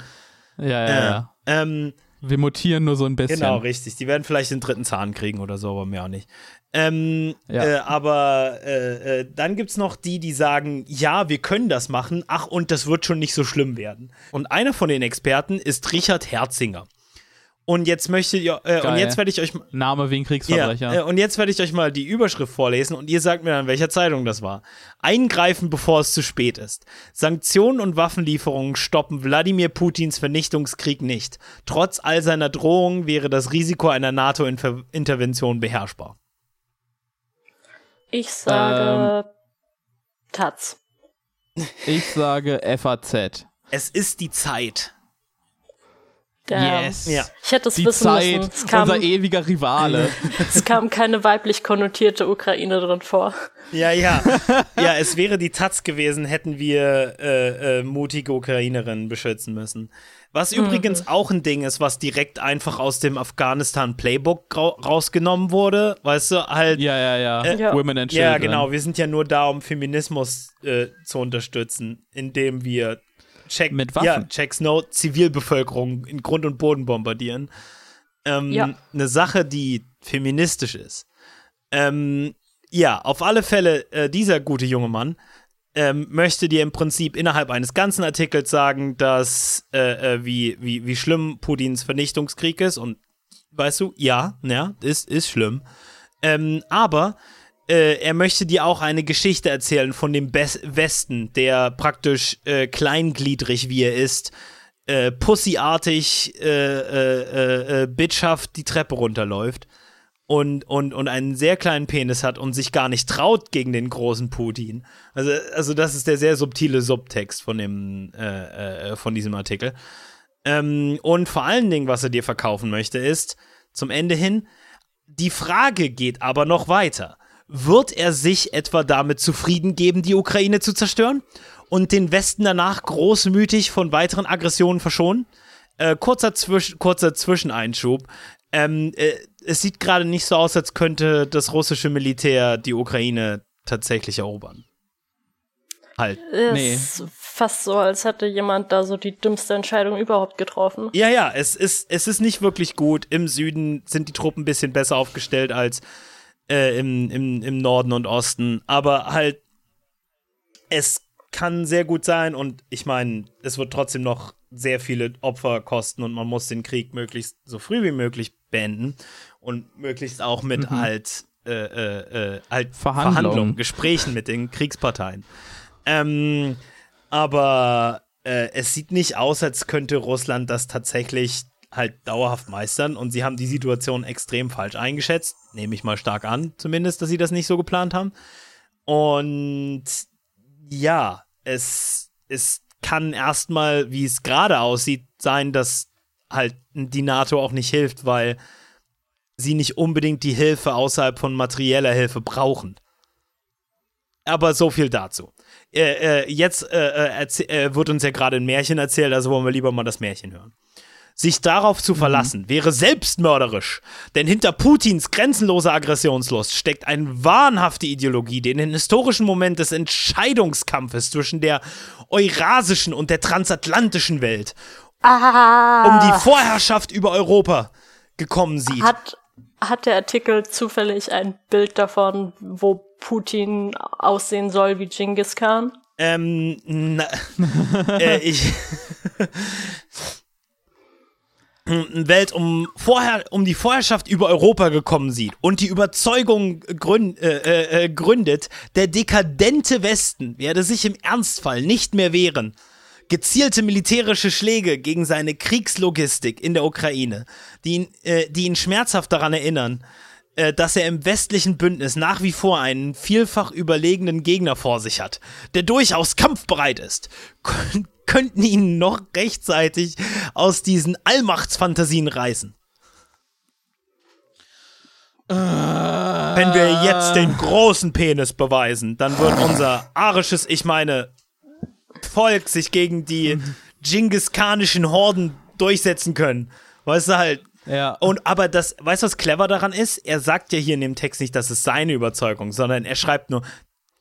Ja, ja, Äh, ja. ähm, Wir mutieren nur so ein bisschen. Genau, richtig. Die werden vielleicht den dritten Zahn kriegen oder so, aber mehr auch nicht. Ähm, Ja. äh, aber äh, äh, dann gibt's noch die, die sagen, ja, wir können das machen, ach, und das wird schon nicht so schlimm werden. Und einer von den Experten ist Richard Herzinger. Und jetzt möchte ich, äh, und jetzt werde ich euch Name wie ein ja, Kriegsverbrecher. äh, und jetzt werde ich euch mal die Überschrift vorlesen und ihr sagt mir dann, welcher Zeitung das war. Eingreifen, bevor es zu spät ist. Sanktionen und Waffenlieferungen stoppen Wladimir Putins Vernichtungskrieg nicht. Trotz all seiner Drohungen wäre das Risiko einer NATO-Intervention beherrschbar. Ich sage Taz. Ich sage FAZ. Es ist die Zeit. Damn. Yes. Ja. Ich hätte es Die wissen Zeit, müssen. Es kam, unser ewiger Rivale. es kam keine weiblich konnotierte Ukraine drin vor. Ja, ja. Ja, es wäre die Taz gewesen, hätten wir äh, äh, mutige Ukrainerinnen beschützen müssen. Was übrigens auch ein Ding ist, was direkt einfach aus dem Afghanistan-Playbook rausgenommen wurde. Weißt du, halt. ja, ja, ja. Äh, Ja. Women and Children. Ja, genau. Wir sind ja nur da, um Feminismus äh, zu unterstützen, indem wir Check, Mit Waffen. Ja, Checks No Zivilbevölkerung in Grund und Boden bombardieren. Ähm, Ja. Eine Sache, die feministisch ist. Ähm, ja, auf alle Fälle, äh, dieser gute junge Mann ähm, möchte dir im Prinzip innerhalb eines ganzen Artikels sagen, dass äh, äh, wie, wie, wie schlimm Putins Vernichtungskrieg ist und weißt du, ja, ja, ist, ist schlimm. Ähm, aber äh, er möchte dir auch eine Geschichte erzählen von dem Bes Westen, der praktisch äh, kleingliedrig wie er ist, äh, pussyartig, äh, äh, äh, äh, bitchhaft die Treppe runterläuft und, und, und einen sehr kleinen Penis hat und sich gar nicht traut gegen den großen Putin. Also, also das ist der sehr subtile Subtext von, dem, äh, von diesem Artikel. Ähm, und vor allen Dingen, was er dir verkaufen möchte, ist zum Ende hin, die Frage geht aber noch weiter. Wird er sich etwa damit zufrieden geben, die Ukraine zu zerstören und den Westen danach großmütig von weiteren Aggressionen verschonen? Äh, kurzer, Zwisch kurzer Zwischeneinschub. Ähm, äh, es sieht gerade nicht so aus, als könnte das russische Militär die Ukraine tatsächlich erobern. Halt. Es Nee. ist fast so, als hätte jemand da so die dümmste Entscheidung überhaupt getroffen. Ja, ja, es ist, es ist nicht wirklich gut. Im Süden sind die Truppen ein bisschen besser aufgestellt als äh, im, im, im Norden und Osten. Aber halt, es kann sehr gut sein und ich meine, es wird trotzdem noch sehr viele Opfer kosten und man muss den Krieg möglichst so früh wie möglich beenden und möglichst auch mit halt, äh, äh, äh, halt Verhandlungen. Verhandlungen, Gesprächen mit den Kriegsparteien. Ähm, aber äh, es sieht nicht aus, als könnte Russland das tatsächlich halt dauerhaft meistern und sie haben die Situation extrem falsch eingeschätzt, nehme ich mal stark an, zumindest, dass sie das nicht so geplant haben. Und ja, es, es kann erstmal, wie es gerade aussieht, sein, dass halt die NATO auch nicht hilft, weil sie nicht unbedingt die Hilfe außerhalb von materieller Hilfe brauchen. Aber so viel dazu. Äh, äh, jetzt äh, äh, äh, wird uns ja gerade ein Märchen erzählt, also wollen wir lieber mal das Märchen hören. Sich darauf zu verlassen, wäre selbstmörderisch. Denn hinter Putins grenzenloser Aggressionslust steckt eine wahnhafte Ideologie, die in den historischen Moment des Entscheidungskampfes zwischen der eurasischen und der transatlantischen Welt um die Vorherrschaft über Europa gekommen sieht. Hat, hat der Artikel zufällig ein Bild davon, wo Putin aussehen soll wie Genghis Khan? Ähm, na, äh, ich. Welt um, vorher, um die Vorherrschaft über Europa gekommen sieht und die Überzeugung gründ, äh, äh, äh, gründet, der dekadente Westen werde sich im Ernstfall nicht mehr wehren. Gezielte militärische Schläge gegen seine Kriegslogistik in der Ukraine, die ihn, äh, die ihn schmerzhaft daran erinnern, äh, dass er im westlichen Bündnis nach wie vor einen vielfach überlegenen Gegner vor sich hat, der durchaus kampfbereit ist, könnten ihn noch rechtzeitig aus diesen Allmachtsfantasien reißen. Wenn wir jetzt den großen Penis beweisen, dann wird unser arisches, ich meine, Volk sich gegen die Genghis-Khanischen Horden durchsetzen können. Weißt du halt, Ja. und aber das, weißt du, was clever daran ist? Er sagt ja hier in dem Text nicht, das ist seine Überzeugung, sondern er schreibt nur,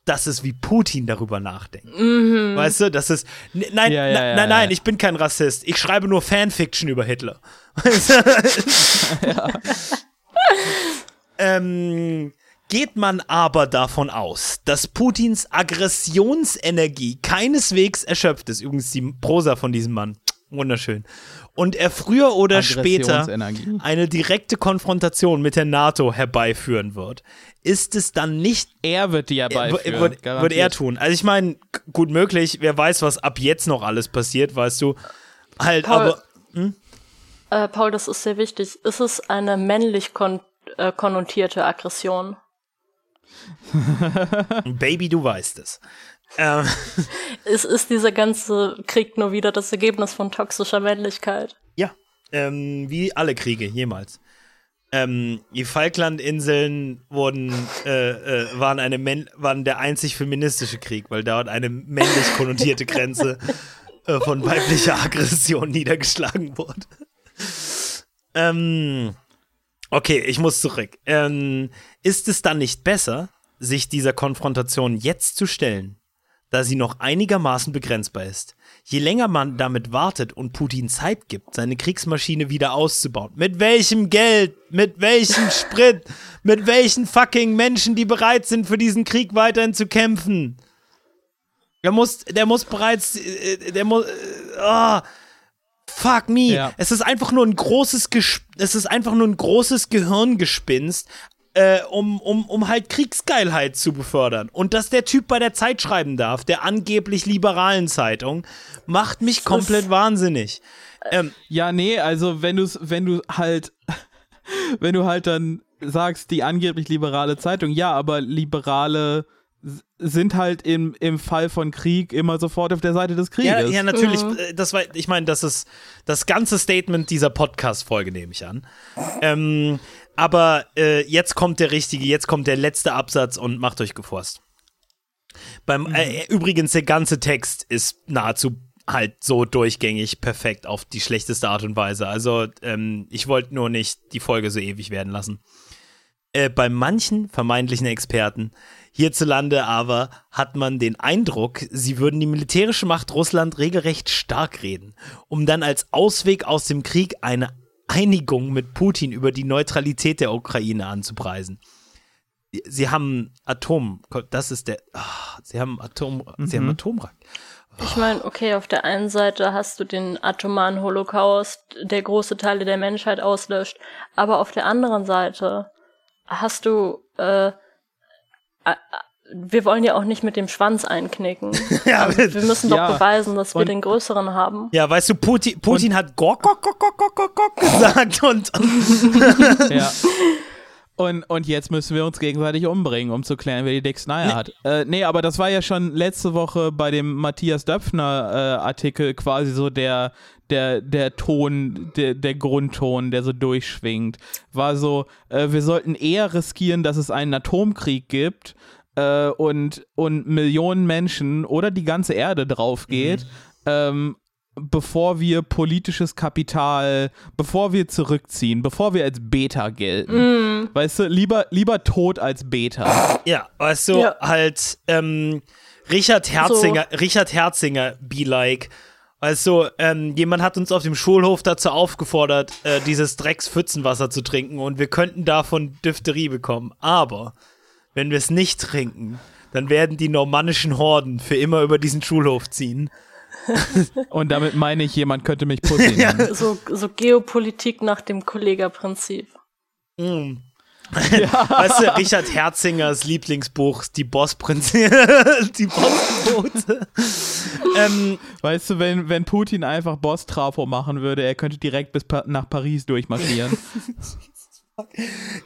das ist wie Putin darüber nachdenkt. Weißt du, das ist. Nein, Ja, ja, ja, nein, nein, ja. ich bin kein Rassist. Ich schreibe nur Fanfiction über Hitler. Ähm, geht man aber davon aus, dass Putins Aggressionsenergie keineswegs erschöpft ist. Übrigens die Prosa von diesem Mann. Wunderschön. Und er früher oder später eine direkte Konfrontation mit der NATO herbeiführen wird, ist es dann nicht Er wird die ja w- beiführen. wird, wird er tun. Also ich meine, gut möglich, wer weiß, was ab jetzt noch alles passiert, weißt du. Halt, Paul. aber Äh, Paul, das ist sehr wichtig. Ist es eine männlich kon äh, konnotierte Aggression? Baby, du weißt es. Ähm, Ist, ist dieser ganze Krieg nur wieder das Ergebnis von toxischer Männlichkeit? ja, Ähm, wie alle Kriege jemals. Ähm, die Falklandinseln wurden, äh, äh, waren, eine männ- waren der einzig feministische Krieg, weil dort eine männlich konnotierte Grenze äh, von weiblicher Aggression niedergeschlagen wurde. Ähm, okay, ich muss zurück. Ähm, ist es dann nicht besser, sich dieser Konfrontation jetzt zu stellen, da sie noch einigermaßen begrenzbar ist? Je länger man damit wartet und Putin Zeit gibt, seine Kriegsmaschine wieder auszubauen, mit welchem Geld, mit welchem Sprit, mit welchen fucking Menschen, die bereit sind, für diesen Krieg weiterhin zu kämpfen. Der muss, der muss bereits, äh, der muss, äh, ah, fuck me. Ja. Es ist einfach nur ein großes, Ges es ist einfach nur ein großes Gehirngespinst, äh, um, um, um halt Kriegsgeilheit zu befördern. Und dass der Typ bei der Zeit schreiben darf, der angeblich liberalen Zeitung, macht mich komplett wahnsinnig. Ähm, Ja, nee, also wenn du wenn du halt wenn du halt dann sagst, die angeblich liberale Zeitung, ja, aber liberale sind halt im, im Fall von Krieg immer sofort auf der Seite des Krieges. ja, ja, natürlich. äh, Das war, ich meine, das ist das ganze Statement dieser Podcast-Folge, nehme ich an. Ähm, aber äh, jetzt kommt der richtige, jetzt kommt der letzte Absatz und macht euch geforst. Beim, äh, übrigens, der ganze Text ist nahezu halt so durchgängig perfekt auf die schlechteste Art und Weise. Also, ähm, ich wollte nur nicht die Folge so ewig werden lassen. Äh, bei manchen vermeintlichen Experten hierzulande aber hat man den Eindruck, sie würden die militärische Macht Russland regelrecht stark reden, um dann als Ausweg aus dem Krieg eine Einigung mit Putin über die Neutralität der Ukraine anzupreisen. Sie haben Atom, das ist der, ah, sie haben Atom, sie haben Atomrak. Ich meine, okay, auf der einen Seite hast du den atomaren Holocaust, der große Teile der Menschheit auslöscht, aber auf der anderen Seite hast du, äh, wir wollen ja auch nicht mit dem Schwanz einknicken. Ja, Also, wir müssen doch Ja, beweisen, dass wir und- den größeren haben. ja, weißt du, Putin, Putin hat Gok, Gok, Gok, Gok, Gok, Gok, Gok gesagt und, Ja. Und, und jetzt müssen wir uns gegenseitig umbringen, um zu klären, wer die dicksten Eier hat. Äh, nee, aber das war ja schon letzte Woche bei dem Matthias Döpfner äh, Artikel quasi so der, der, der Ton, der, der Grundton, der so durchschwingt. War so, äh, wir sollten eher riskieren, dass es einen Atomkrieg gibt äh, und, und Millionen Menschen oder die ganze Erde drauf geht, ähm, bevor wir politisches Kapital, bevor wir zurückziehen, bevor wir als Beta gelten. Weißt du, lieber, lieber tot als Beta. Ja, weißt du, Ja. halt ähm, Richard Herzinger, Richard Herzinger be like. Weißt du, ähm, jemand hat uns auf dem Schulhof dazu aufgefordert, äh, dieses Dreckspfützenwasser zu trinken und wir könnten davon Diphtherie bekommen. Aber wenn wir es nicht trinken, dann werden die normannischen Horden für immer über diesen Schulhof ziehen. Und damit meine ich, jemand könnte mich Pussy nennen. So, so Geopolitik nach dem Kollega-Prinzip. Mm. Weißt du, Richard Herzingers Lieblingsbuch, die Bossprinzessin, die Bossbote. ähm, Weißt du, wenn, wenn Putin einfach Boss-Trafo machen würde, er könnte direkt bis pa nach Paris durchmarschieren.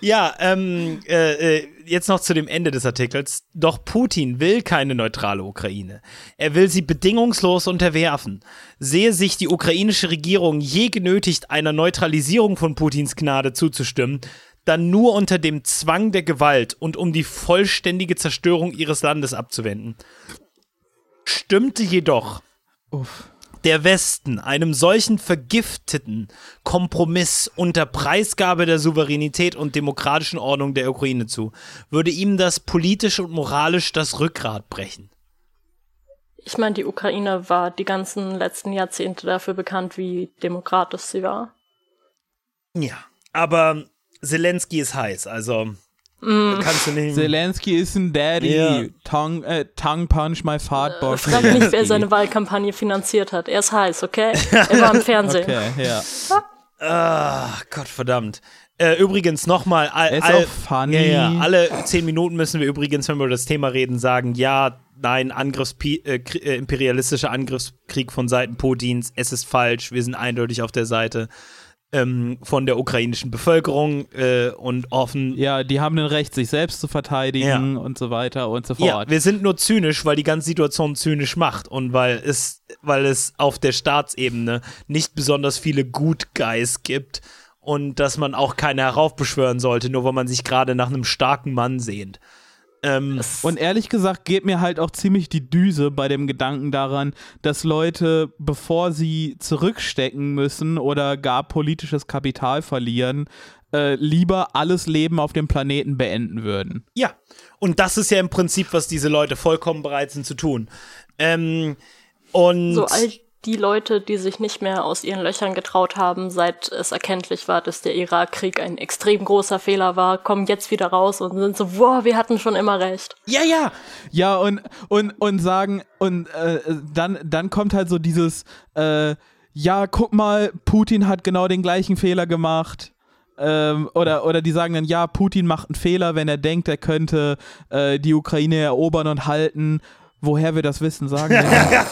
Ja, ähm, äh, äh, jetzt noch zu dem Ende des Artikels. Doch Putin will keine neutrale Ukraine. Er will sie bedingungslos unterwerfen. Sehe sich die ukrainische Regierung je genötigt, einer Neutralisierung von Putins Gnade zuzustimmen, dann nur unter dem Zwang der Gewalt und um die vollständige Zerstörung ihres Landes abzuwenden. Stimmte jedoch Uff. Der Westen einem solchen vergifteten Kompromiss unter Preisgabe der Souveränität und demokratischen Ordnung der Ukraine zu, würde ihm das politisch und moralisch das Rückgrat brechen. Ich meine, die Ukraine war die ganzen letzten Jahrzehnte dafür bekannt, wie demokratisch sie war. Ja, aber Zelensky ist heiß, also kannst du nicht. Zelensky ist ein Daddy. Ja. Tongue, äh, tongue punch my fart boss. Frag mich, wer seine Wahlkampagne finanziert hat. Er ist heiß, okay? Er war im Fernsehen. Okay, ja. Ah, Gott verdammt. Äh, übrigens nochmal, all, ist all, auch funny. Ja, ja, alle zehn Minuten müssen wir übrigens, wenn wir über das Thema reden, sagen, ja, nein, Angriffs äh, äh, imperialistischer Angriffskrieg von Seiten Putins, es ist falsch, wir sind eindeutig auf der Seite ähm, von der ukrainischen Bevölkerung äh, und offen. Ja, die haben ein Recht, sich selbst zu verteidigen und so weiter und so Ja, fort. wir sind nur zynisch, weil die ganze Situation zynisch macht und weil es, weil es auf der Staatsebene nicht besonders viele Good Guys gibt und dass man auch keine heraufbeschwören sollte, nur weil man sich gerade nach einem starken Mann sehnt. Ähm, Und ehrlich gesagt geht mir halt auch ziemlich die Düse bei dem Gedanken daran, dass Leute, bevor sie zurückstecken müssen oder gar politisches Kapital verlieren, äh, lieber alles Leben auf dem Planeten beenden würden. Ja, und das ist ja im Prinzip, was diese Leute vollkommen bereit sind zu tun. Ähm, und So all die Leute, die sich nicht mehr aus ihren Löchern getraut haben, seit es erkenntlich war, dass der Irakkrieg ein extrem großer Fehler war, kommen jetzt wieder raus und sind so, wow, wir hatten schon immer recht. ja, ja, Ja, und, und, und sagen, und äh, dann, dann kommt halt so dieses, äh, ja, guck mal, Putin hat genau den gleichen Fehler gemacht. Ähm, oder, oder die sagen dann, ja, Putin macht einen Fehler, wenn er denkt, er könnte äh, die Ukraine erobern und halten. Woher wir das wissen, sagen wir.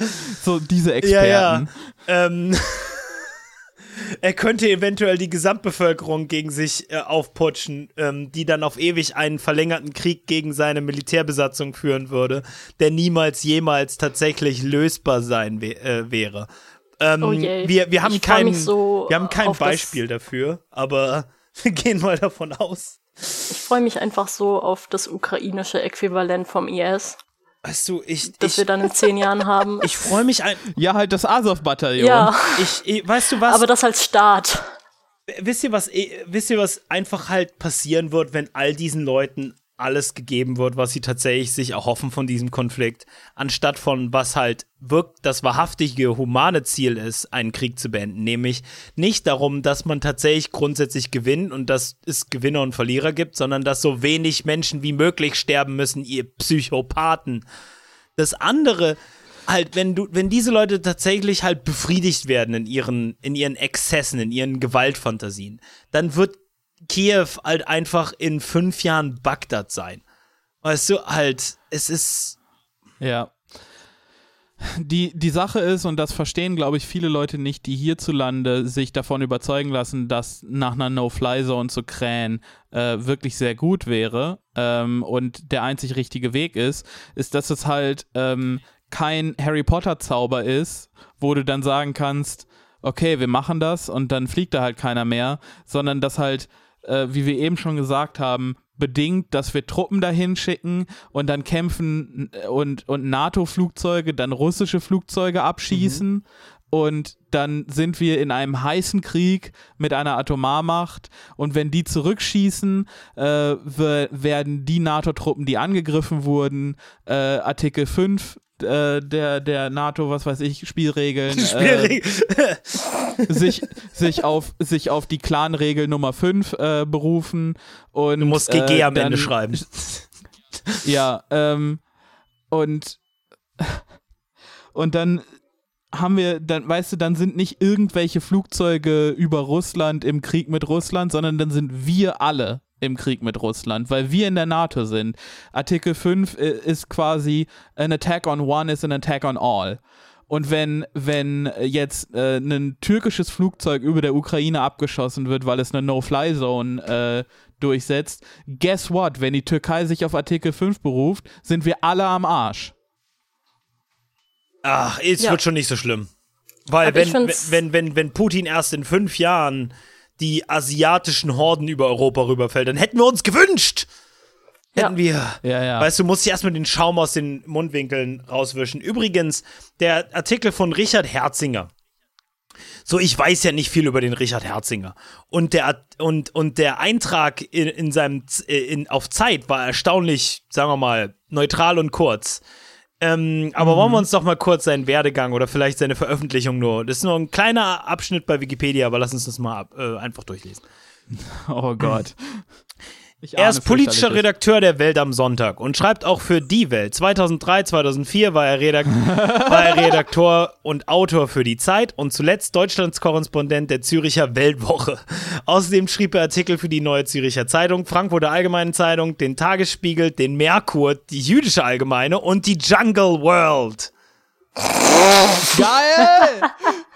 so, diese ja, Experten. ja. Ähm, er könnte eventuell die Gesamtbevölkerung gegen sich äh, aufputschen, ähm, die dann auf ewig einen verlängerten Krieg gegen seine Militärbesatzung führen würde, der niemals jemals tatsächlich lösbar sein we äh, wäre. Ähm, Oh wir, wir haben Ich kein, so wir haben kein Beispiel dafür, aber wir gehen mal davon aus. Ich freue mich einfach so auf das ukrainische Äquivalent vom IS, Weißt du, ich, das ich, wir dann in zehn Jahren haben. ich freue mich ein. Ja, halt das Azov-Bataillon. ja, Ich, ich, weißt du was? aber das als Staat. wisst ihr was, eh, wisst ihr was einfach halt passieren wird, wenn all diesen Leuten alles gegeben wird, was sie tatsächlich sich erhoffen von diesem Konflikt, anstatt von was halt wirkt das wahrhaftige humane Ziel ist, einen Krieg zu beenden, nämlich nicht darum, dass man tatsächlich grundsätzlich gewinnt und dass es Gewinner und Verlierer gibt, sondern dass so wenig Menschen wie möglich sterben müssen, ihr Psychopathen. Das andere halt, wenn du, wenn diese Leute tatsächlich halt befriedigt werden in ihren, in ihren Exzessen, in ihren Gewaltfantasien, dann wird Kiew halt einfach in fünf Jahren Bagdad sein. Weißt du, halt, es ist. Ja. Die, die Sache ist, und das verstehen, glaube ich, viele Leute nicht, die hierzulande sich davon überzeugen lassen, dass nach einer No-Fly-Zone zu krähen äh, wirklich sehr gut wäre ähm, und der einzig richtige Weg ist, ist, dass es halt ähm, kein Harry Potter-Zauber ist, wo du dann sagen kannst, okay, wir machen das und dann fliegt da halt keiner mehr, sondern dass halt, äh, wie wir eben schon gesagt haben, bedingt, dass wir Truppen dahin schicken und dann kämpfen äh, und, und NATO-Flugzeuge dann russische Flugzeuge abschießen. Und dann sind wir in einem heißen Krieg mit einer Atomarmacht. Und wenn die zurückschießen, äh, wer- werden die NATO-Truppen, die angegriffen wurden, äh, Artikel 5 äh, der, der NATO, was weiß ich, Spielregeln, äh, Schwierig. sich, sich, auf, sich auf die Clan-Regel Nummer 5 äh, berufen. Und, Du musst GG äh, am Ende schreiben. Ja, ähm, und, und dann haben wir, dann, weißt du, dann sind nicht irgendwelche Flugzeuge über Russland im Krieg mit Russland, sondern dann sind wir alle im Krieg mit Russland, weil wir in der NATO sind. Artikel 5 i- ist quasi an attack on one is an attack on all. Und wenn, wenn jetzt äh, ein türkisches Flugzeug über der Ukraine abgeschossen wird, weil es eine No-Fly-Zone äh, durchsetzt, guess what? Wenn die Türkei sich auf Artikel 5 beruft, sind wir alle am Arsch. Ach, es Ja. wird schon nicht so schlimm. Weil Aber wenn, wenn, wenn, wenn Putin erst in fünf Jahren die asiatischen Horden über Europa rüberfällt, dann hätten wir uns gewünscht. Hätten Ja. wir. Ja, ja. Weißt du, musst dir erstmal den Schaum aus den Mundwinkeln rauswischen. Übrigens, der Artikel von Richard Herzinger. So, ich weiß ja nicht viel über den Richard Herzinger. Und der, und, und der Eintrag in, in seinem, äh, in, auf Zeit war erstaunlich, sagen wir mal, neutral und kurz. Ähm, aber wollen wir uns doch mal kurz seinen Werdegang oder vielleicht seine Veröffentlichung nur. Das ist nur ein kleiner Abschnitt bei Wikipedia, aber lass uns das mal ab, äh, einfach durchlesen. Oh Gott. Ich Er ist politischer. Redakteur der Welt am Sonntag und schreibt auch für Die Welt. 2003, 2004 war er, Redak war er Redakteur und Autor für Die Zeit und zuletzt Deutschlands Korrespondent der Züricher Weltwoche. Außerdem schrieb er Artikel für die Neue Züricher Zeitung, Frankfurter Allgemeine Zeitung, den Tagesspiegel, den Merkur, die Jüdische Allgemeine und die Jungle World. Geil!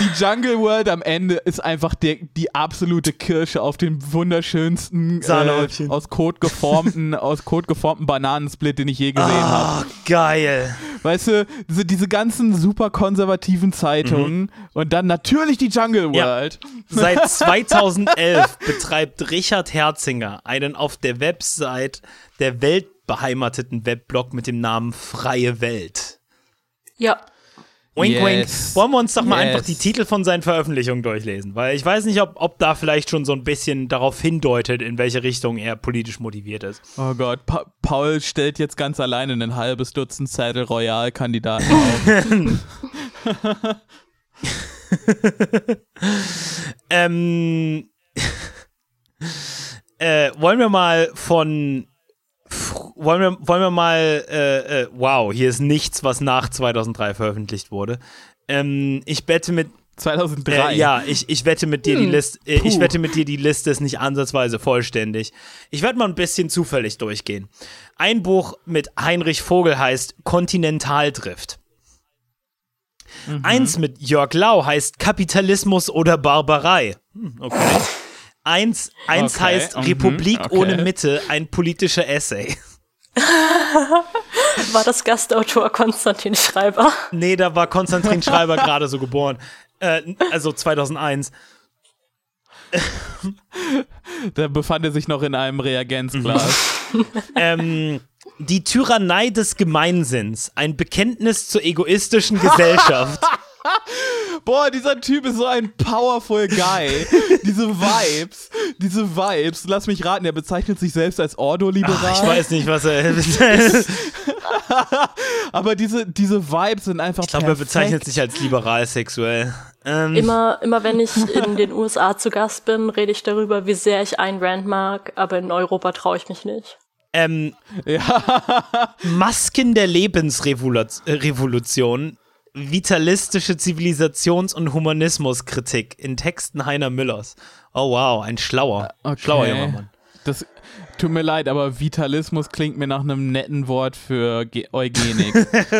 Die Jungle World am Ende ist einfach der, die absolute Kirsche auf dem wunderschönsten äh, aus Kot geformten, aus Kot geformten Bananensplit, den ich je gesehen habe. Oh, geil. Weißt du, diese, diese ganzen super konservativen Zeitungen und dann natürlich die Jungle Mhm. Ja. World. Seit 2011 betreibt Richard Herzinger einen auf der Website der Welt beheimateten Webblog mit dem Namen Freie Welt. Ja. Wink, Yes. wink. Wollen wir uns doch mal Yes. einfach die Titel von seinen Veröffentlichungen durchlesen? Weil ich weiß nicht, ob, ob da vielleicht schon so ein bisschen darauf hindeutet, in welche Richtung er politisch motiviert ist. Oh Gott, pa Paul stellt jetzt ganz alleine ein halbes Dutzend Saddle Royal-Kandidaten auf. Ähm, äh, wollen wir mal von. Wollen wir, wollen wir mal. Äh, äh, wow, hier ist nichts, was nach 2003 veröffentlicht wurde. Ähm, ich wette mit. 2003. Äh, ja, ich, ich wette mit dir die Liste. Äh, ich wette mit dir, die Liste ist nicht ansatzweise vollständig. Ich werde mal ein bisschen zufällig durchgehen. Ein Buch mit Heinrich Vogel heißt Kontinentaldrift. Mhm. Eins mit Jörg Lau heißt Kapitalismus oder Barbarei. Hm, okay. Eins, eins Okay, heißt mhm, Republik okay. ohne Mitte, ein politischer Essay. War das Gastautor Konstantin Schreiber? Nee, da war Konstantin Schreiber gerade so geboren. Äh, also 2001. Der befand er sich noch in einem Reagenzglas. Ähm, die Tyrannei des Gemeinsinns, ein Bekenntnis zur egoistischen Gesellschaft. Boah, dieser Typ ist so ein powerful Guy. diese Vibes, diese Vibes. Lass mich raten, er bezeichnet sich selbst als Ordo-Liberal. Ich weiß nicht, was er. Aber diese, diese Vibes sind einfach Ich glaube, er bezeichnet sich als liberal sexuell. Ähm, Immer, immer wenn ich in den USA zu Gast bin, rede ich darüber, wie sehr ich Ayn Rand mag, aber in Europa traue ich mich nicht. ähm, Masken der Lebensrevolution. Vitalistische Zivilisations- und Humanismuskritik in Texten Heiner Müllers. Oh wow, ein schlauer, Okay. schlauer junger Mann. Das tut mir leid, aber Vitalismus klingt mir nach einem netten Wort für Ge Eugenik. Weiß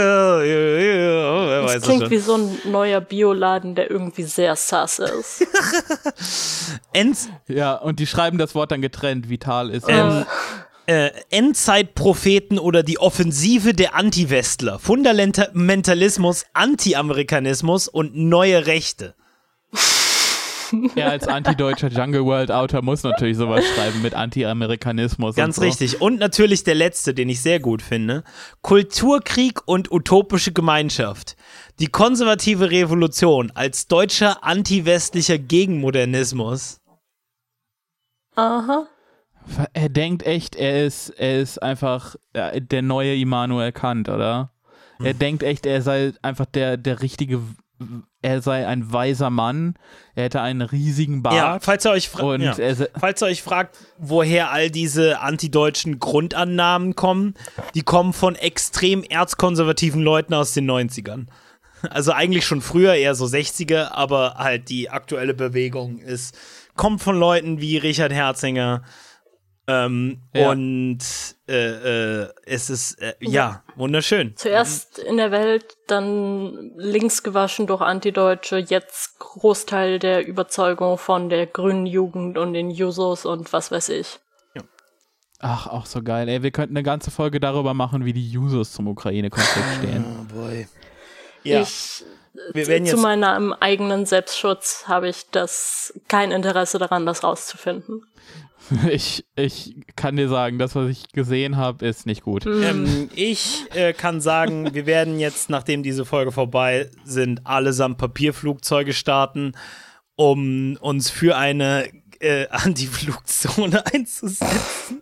Das es klingt schon. wie so ein neuer Bioladen, der irgendwie sehr sass ist. Enz ja, und die schreiben das Wort dann getrennt. Vital ist. ähm, äh, Endzeitpropheten oder die Offensive der Anti-Westler. Fundamentalismus, Anti-Amerikanismus und neue Rechte. Er als antideutscher Jungle World Autor muss natürlich sowas schreiben mit Anti-Amerikanismus. Ganz und so. richtig. Und natürlich der letzte, den ich sehr gut finde. Kulturkrieg und utopische Gemeinschaft. Die konservative Revolution als deutscher anti-westlicher Gegenmodernismus. Aha. Er denkt echt, er ist, er ist einfach der neue Immanuel Kant, oder? Er denkt echt, er sei einfach der, der richtige, er sei ein weiser Mann, er hätte einen riesigen Bart. Ja, falls ihr euch fragt. und ja. er, Falls ihr euch fragt, woher all diese antideutschen Grundannahmen kommen, die kommen von extrem erzkonservativen Leuten aus den 90ern. Also eigentlich schon früher, eher so 60er, aber halt die aktuelle Bewegung ist, kommt von Leuten wie Richard Herzinger. Ähm, Ja. Und äh, äh, es ist, äh, ja, wunderschön. Zuerst in der Welt, dann links gewaschen durch Antideutsche, jetzt Großteil der Überzeugung von der grünen Jugend und den Jusos und was weiß ich. ach, auch so geil. Ey, wir könnten eine ganze Folge darüber machen, wie die Jusos zum Ukraine-Konflikt stehen. Oh boy. Ja, Ich, wir werden zu meinem eigenen Selbstschutz habe ich das kein Interesse daran, das rauszufinden. Ich, ich kann dir sagen, das, was ich gesehen habe, ist nicht gut. Ähm, ich äh, kann sagen, wir werden jetzt, nachdem diese Folge vorbei sind, allesamt Papierflugzeuge starten, um uns für eine äh, Antiflugzone einzusetzen.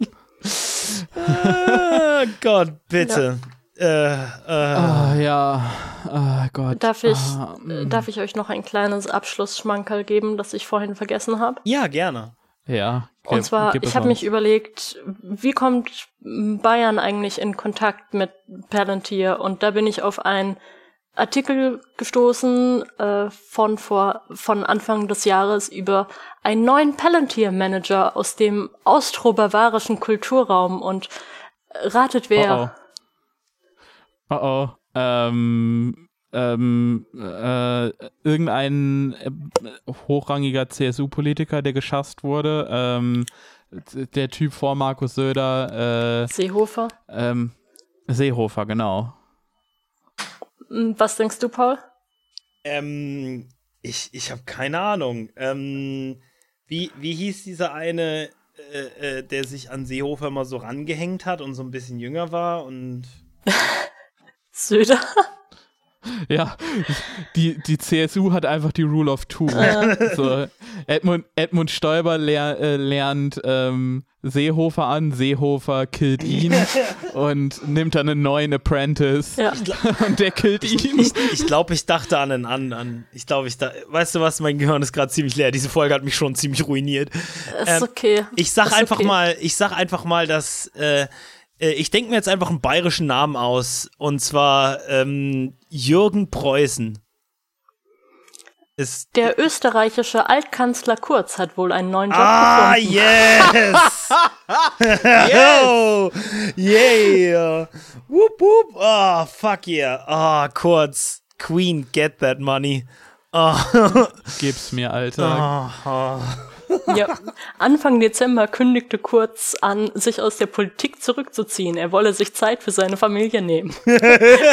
ah, Gott, bitte. Äh, äh, Ah, ja. Ah, Gott. Darf ich, Ah, äh, darf ich euch noch ein kleines Abschlussschmankerl geben, das ich vorhin vergessen habe? ja, gerne. Ja. Und gib- zwar, gib es ich habe mich überlegt, wie kommt Bayern eigentlich in Kontakt mit Palantir? Und da bin ich auf einen Artikel gestoßen äh, von vor von Anfang des Jahres über einen neuen Palantir-Manager aus dem austro-bavarischen Kulturraum und ratet wer? Oh oh. Oh oh. ähm, ähm, äh, irgendein äh, hochrangiger CSU-Politiker, der geschasst wurde, ähm, der Typ vor Markus Söder, äh, Seehofer. ähm, Seehofer, genau. Hm, Was denkst du, Paul? Ähm, ich ich habe keine Ahnung. Ähm, wie, wie hieß dieser eine, äh, äh, der sich an Seehofer mal so rangehängt hat und so ein bisschen jünger war und. Söder? Ja, die, die CSU hat einfach die Rule of Two. So, Edmund, Edmund Stoiber lehr, äh, lernt ähm, Seehofer an, Seehofer killt ihn und nimmt dann einen neuen Apprentice Ja. und der killt ihn. Ich, ich glaube, ich dachte an einen anderen. Ich glaube, ich da. Weißt du was? Mein Gehirn ist gerade ziemlich leer. Diese Folge hat mich schon ziemlich ruiniert. Ist Ähm, okay. Ich sag Ist einfach okay. mal, ich sag einfach mal, dass äh, äh, ich denke mir jetzt einfach einen bayerischen Namen aus und zwar ähm, Jürgen Preußen. Ist Der österreichische Altkanzler Kurz hat wohl einen neuen Job ah gefunden. yes, oh, yeah, whoop whoop, ah fuck yeah, ah kurz, Queen get that money, ah, Gib's mir, Alter. ah, ah. Ja. Anfang Dezember kündigte Kurz an, sich aus der Politik zurückzuziehen. Er wolle sich Zeit für seine Familie nehmen.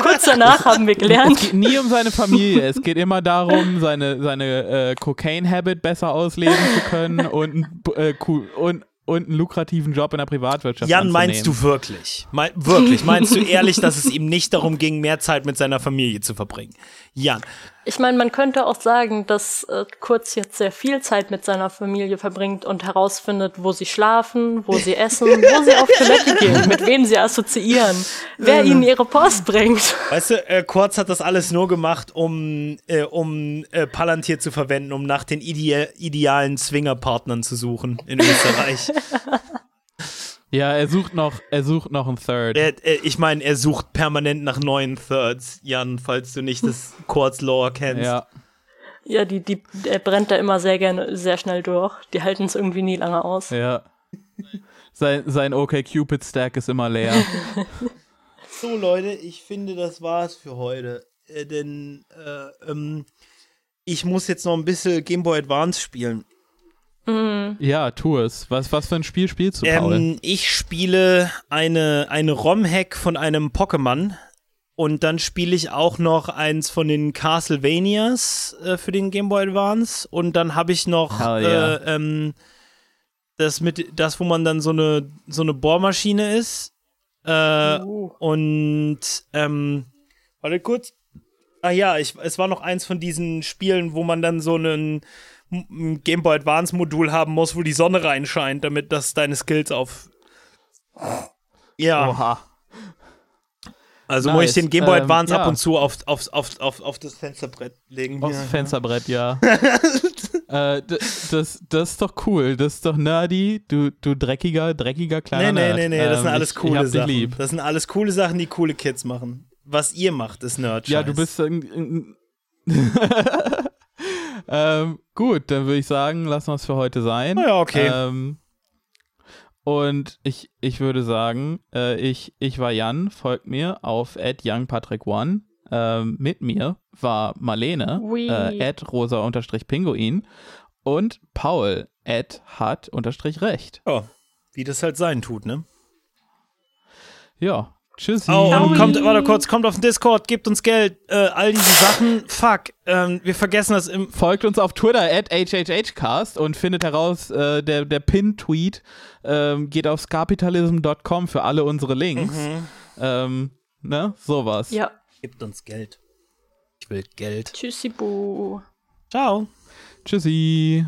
Kurz danach haben wir Es gelernt, geht nie um seine Familie. Es geht immer darum, seine, seine äh, Cocaine-Habit besser ausleben zu können und, äh, und, und einen lukrativen Job in der Privatwirtschaft Jan, meinst du wirklich? Mei wirklich? Meinst du ehrlich, dass es ihm nicht darum ging, mehr Zeit mit seiner Familie zu verbringen? Jan, ich meine, man könnte auch sagen, dass äh, Kurz jetzt sehr viel Zeit mit seiner Familie verbringt und herausfindet, wo sie schlafen, wo sie essen, wo sie auf Toilette gehen, mit wem sie assoziieren, wer ihnen ihre Post bringt. weißt du, äh, Kurz hat das alles nur gemacht, um, äh, um äh, Palantir zu verwenden, um nach den ide idealen Swingerpartnern zu suchen in Österreich. Ja, er sucht noch, er sucht noch einen Third. er, äh, ich meine, er sucht permanent nach neuen Thirds, Jan, falls du nicht das Kurz-Lore kennst. Ja. Ja, die, die, er brennt da immer sehr gerne, sehr schnell durch. Die halten es irgendwie nie lange aus. Ja. Sein, sein OK-Cupid-Stack ist immer leer. So, Leute, ich finde, das war's für heute. Äh, denn äh, ähm, ich muss jetzt noch ein bisschen Game Boy Advance spielen. Ja, tu es. Was, was für ein Spiel spielst du, Paul? Ähm, ich spiele eine, eine ROM-Hack von einem Pokémon. Und dann spiele ich auch noch eins von den Castlevanias äh, für den Game Boy Advance. Und dann habe ich noch Hell yeah. äh, ähm, das mit das, wo man dann so eine so eine Bohrmaschine ist. Äh, Uh. Und ähm, warte kurz. Ah ja, ich, es war noch eins von diesen Spielen, wo man dann so einen ein Game Boy Advance Modul haben muss, wo die Sonne reinscheint, damit das deine Skills auf. Ja, Oha. also muss ich nice. den Game Boy Ähm, Advance ja. ab und zu auf, auf, auf, auf, auf das Fensterbrett legen. Aufs Ja. Fensterbrett, ja. äh, das, das ist doch cool. Das ist doch nerdy. Du, du dreckiger, dreckiger kleiner Nee, nee, nee, nee, das sind Ähm, alles ich, ich coole hab dich Sachen. Das sind alles coole Sachen, die coole Kids machen. Was ihr macht, ist Nerd. Ja, du bist. ein- ein- ähm, gut, dann würde ich sagen, lassen wir es für heute sein. Ja, okay. Ähm, und ich, ich würde sagen, äh, ich, ich war Jan, folgt mir auf youngpatrick1. Ähm, mit mir war Marlene, Ui. äh, rosa-pinguin und Paul, hat-recht. Ja, wie das halt sein tut, ne? Ja, tschüssi. Oh, und kommt, warte kurz, kommt auf den Discord, gebt uns Geld, äh, all diese Sachen. Fuck, ähm, wir vergessen das im. Folgt uns auf Twitter at HHHcast und findet heraus, äh, der, der Pin-Tweet ähm, geht auf scapitalism.com für alle unsere Links. Ähm, ne, sowas. Ja, Gebt uns Geld. Ich will Geld. tschüssi, bu. Ciao. Tschüssi.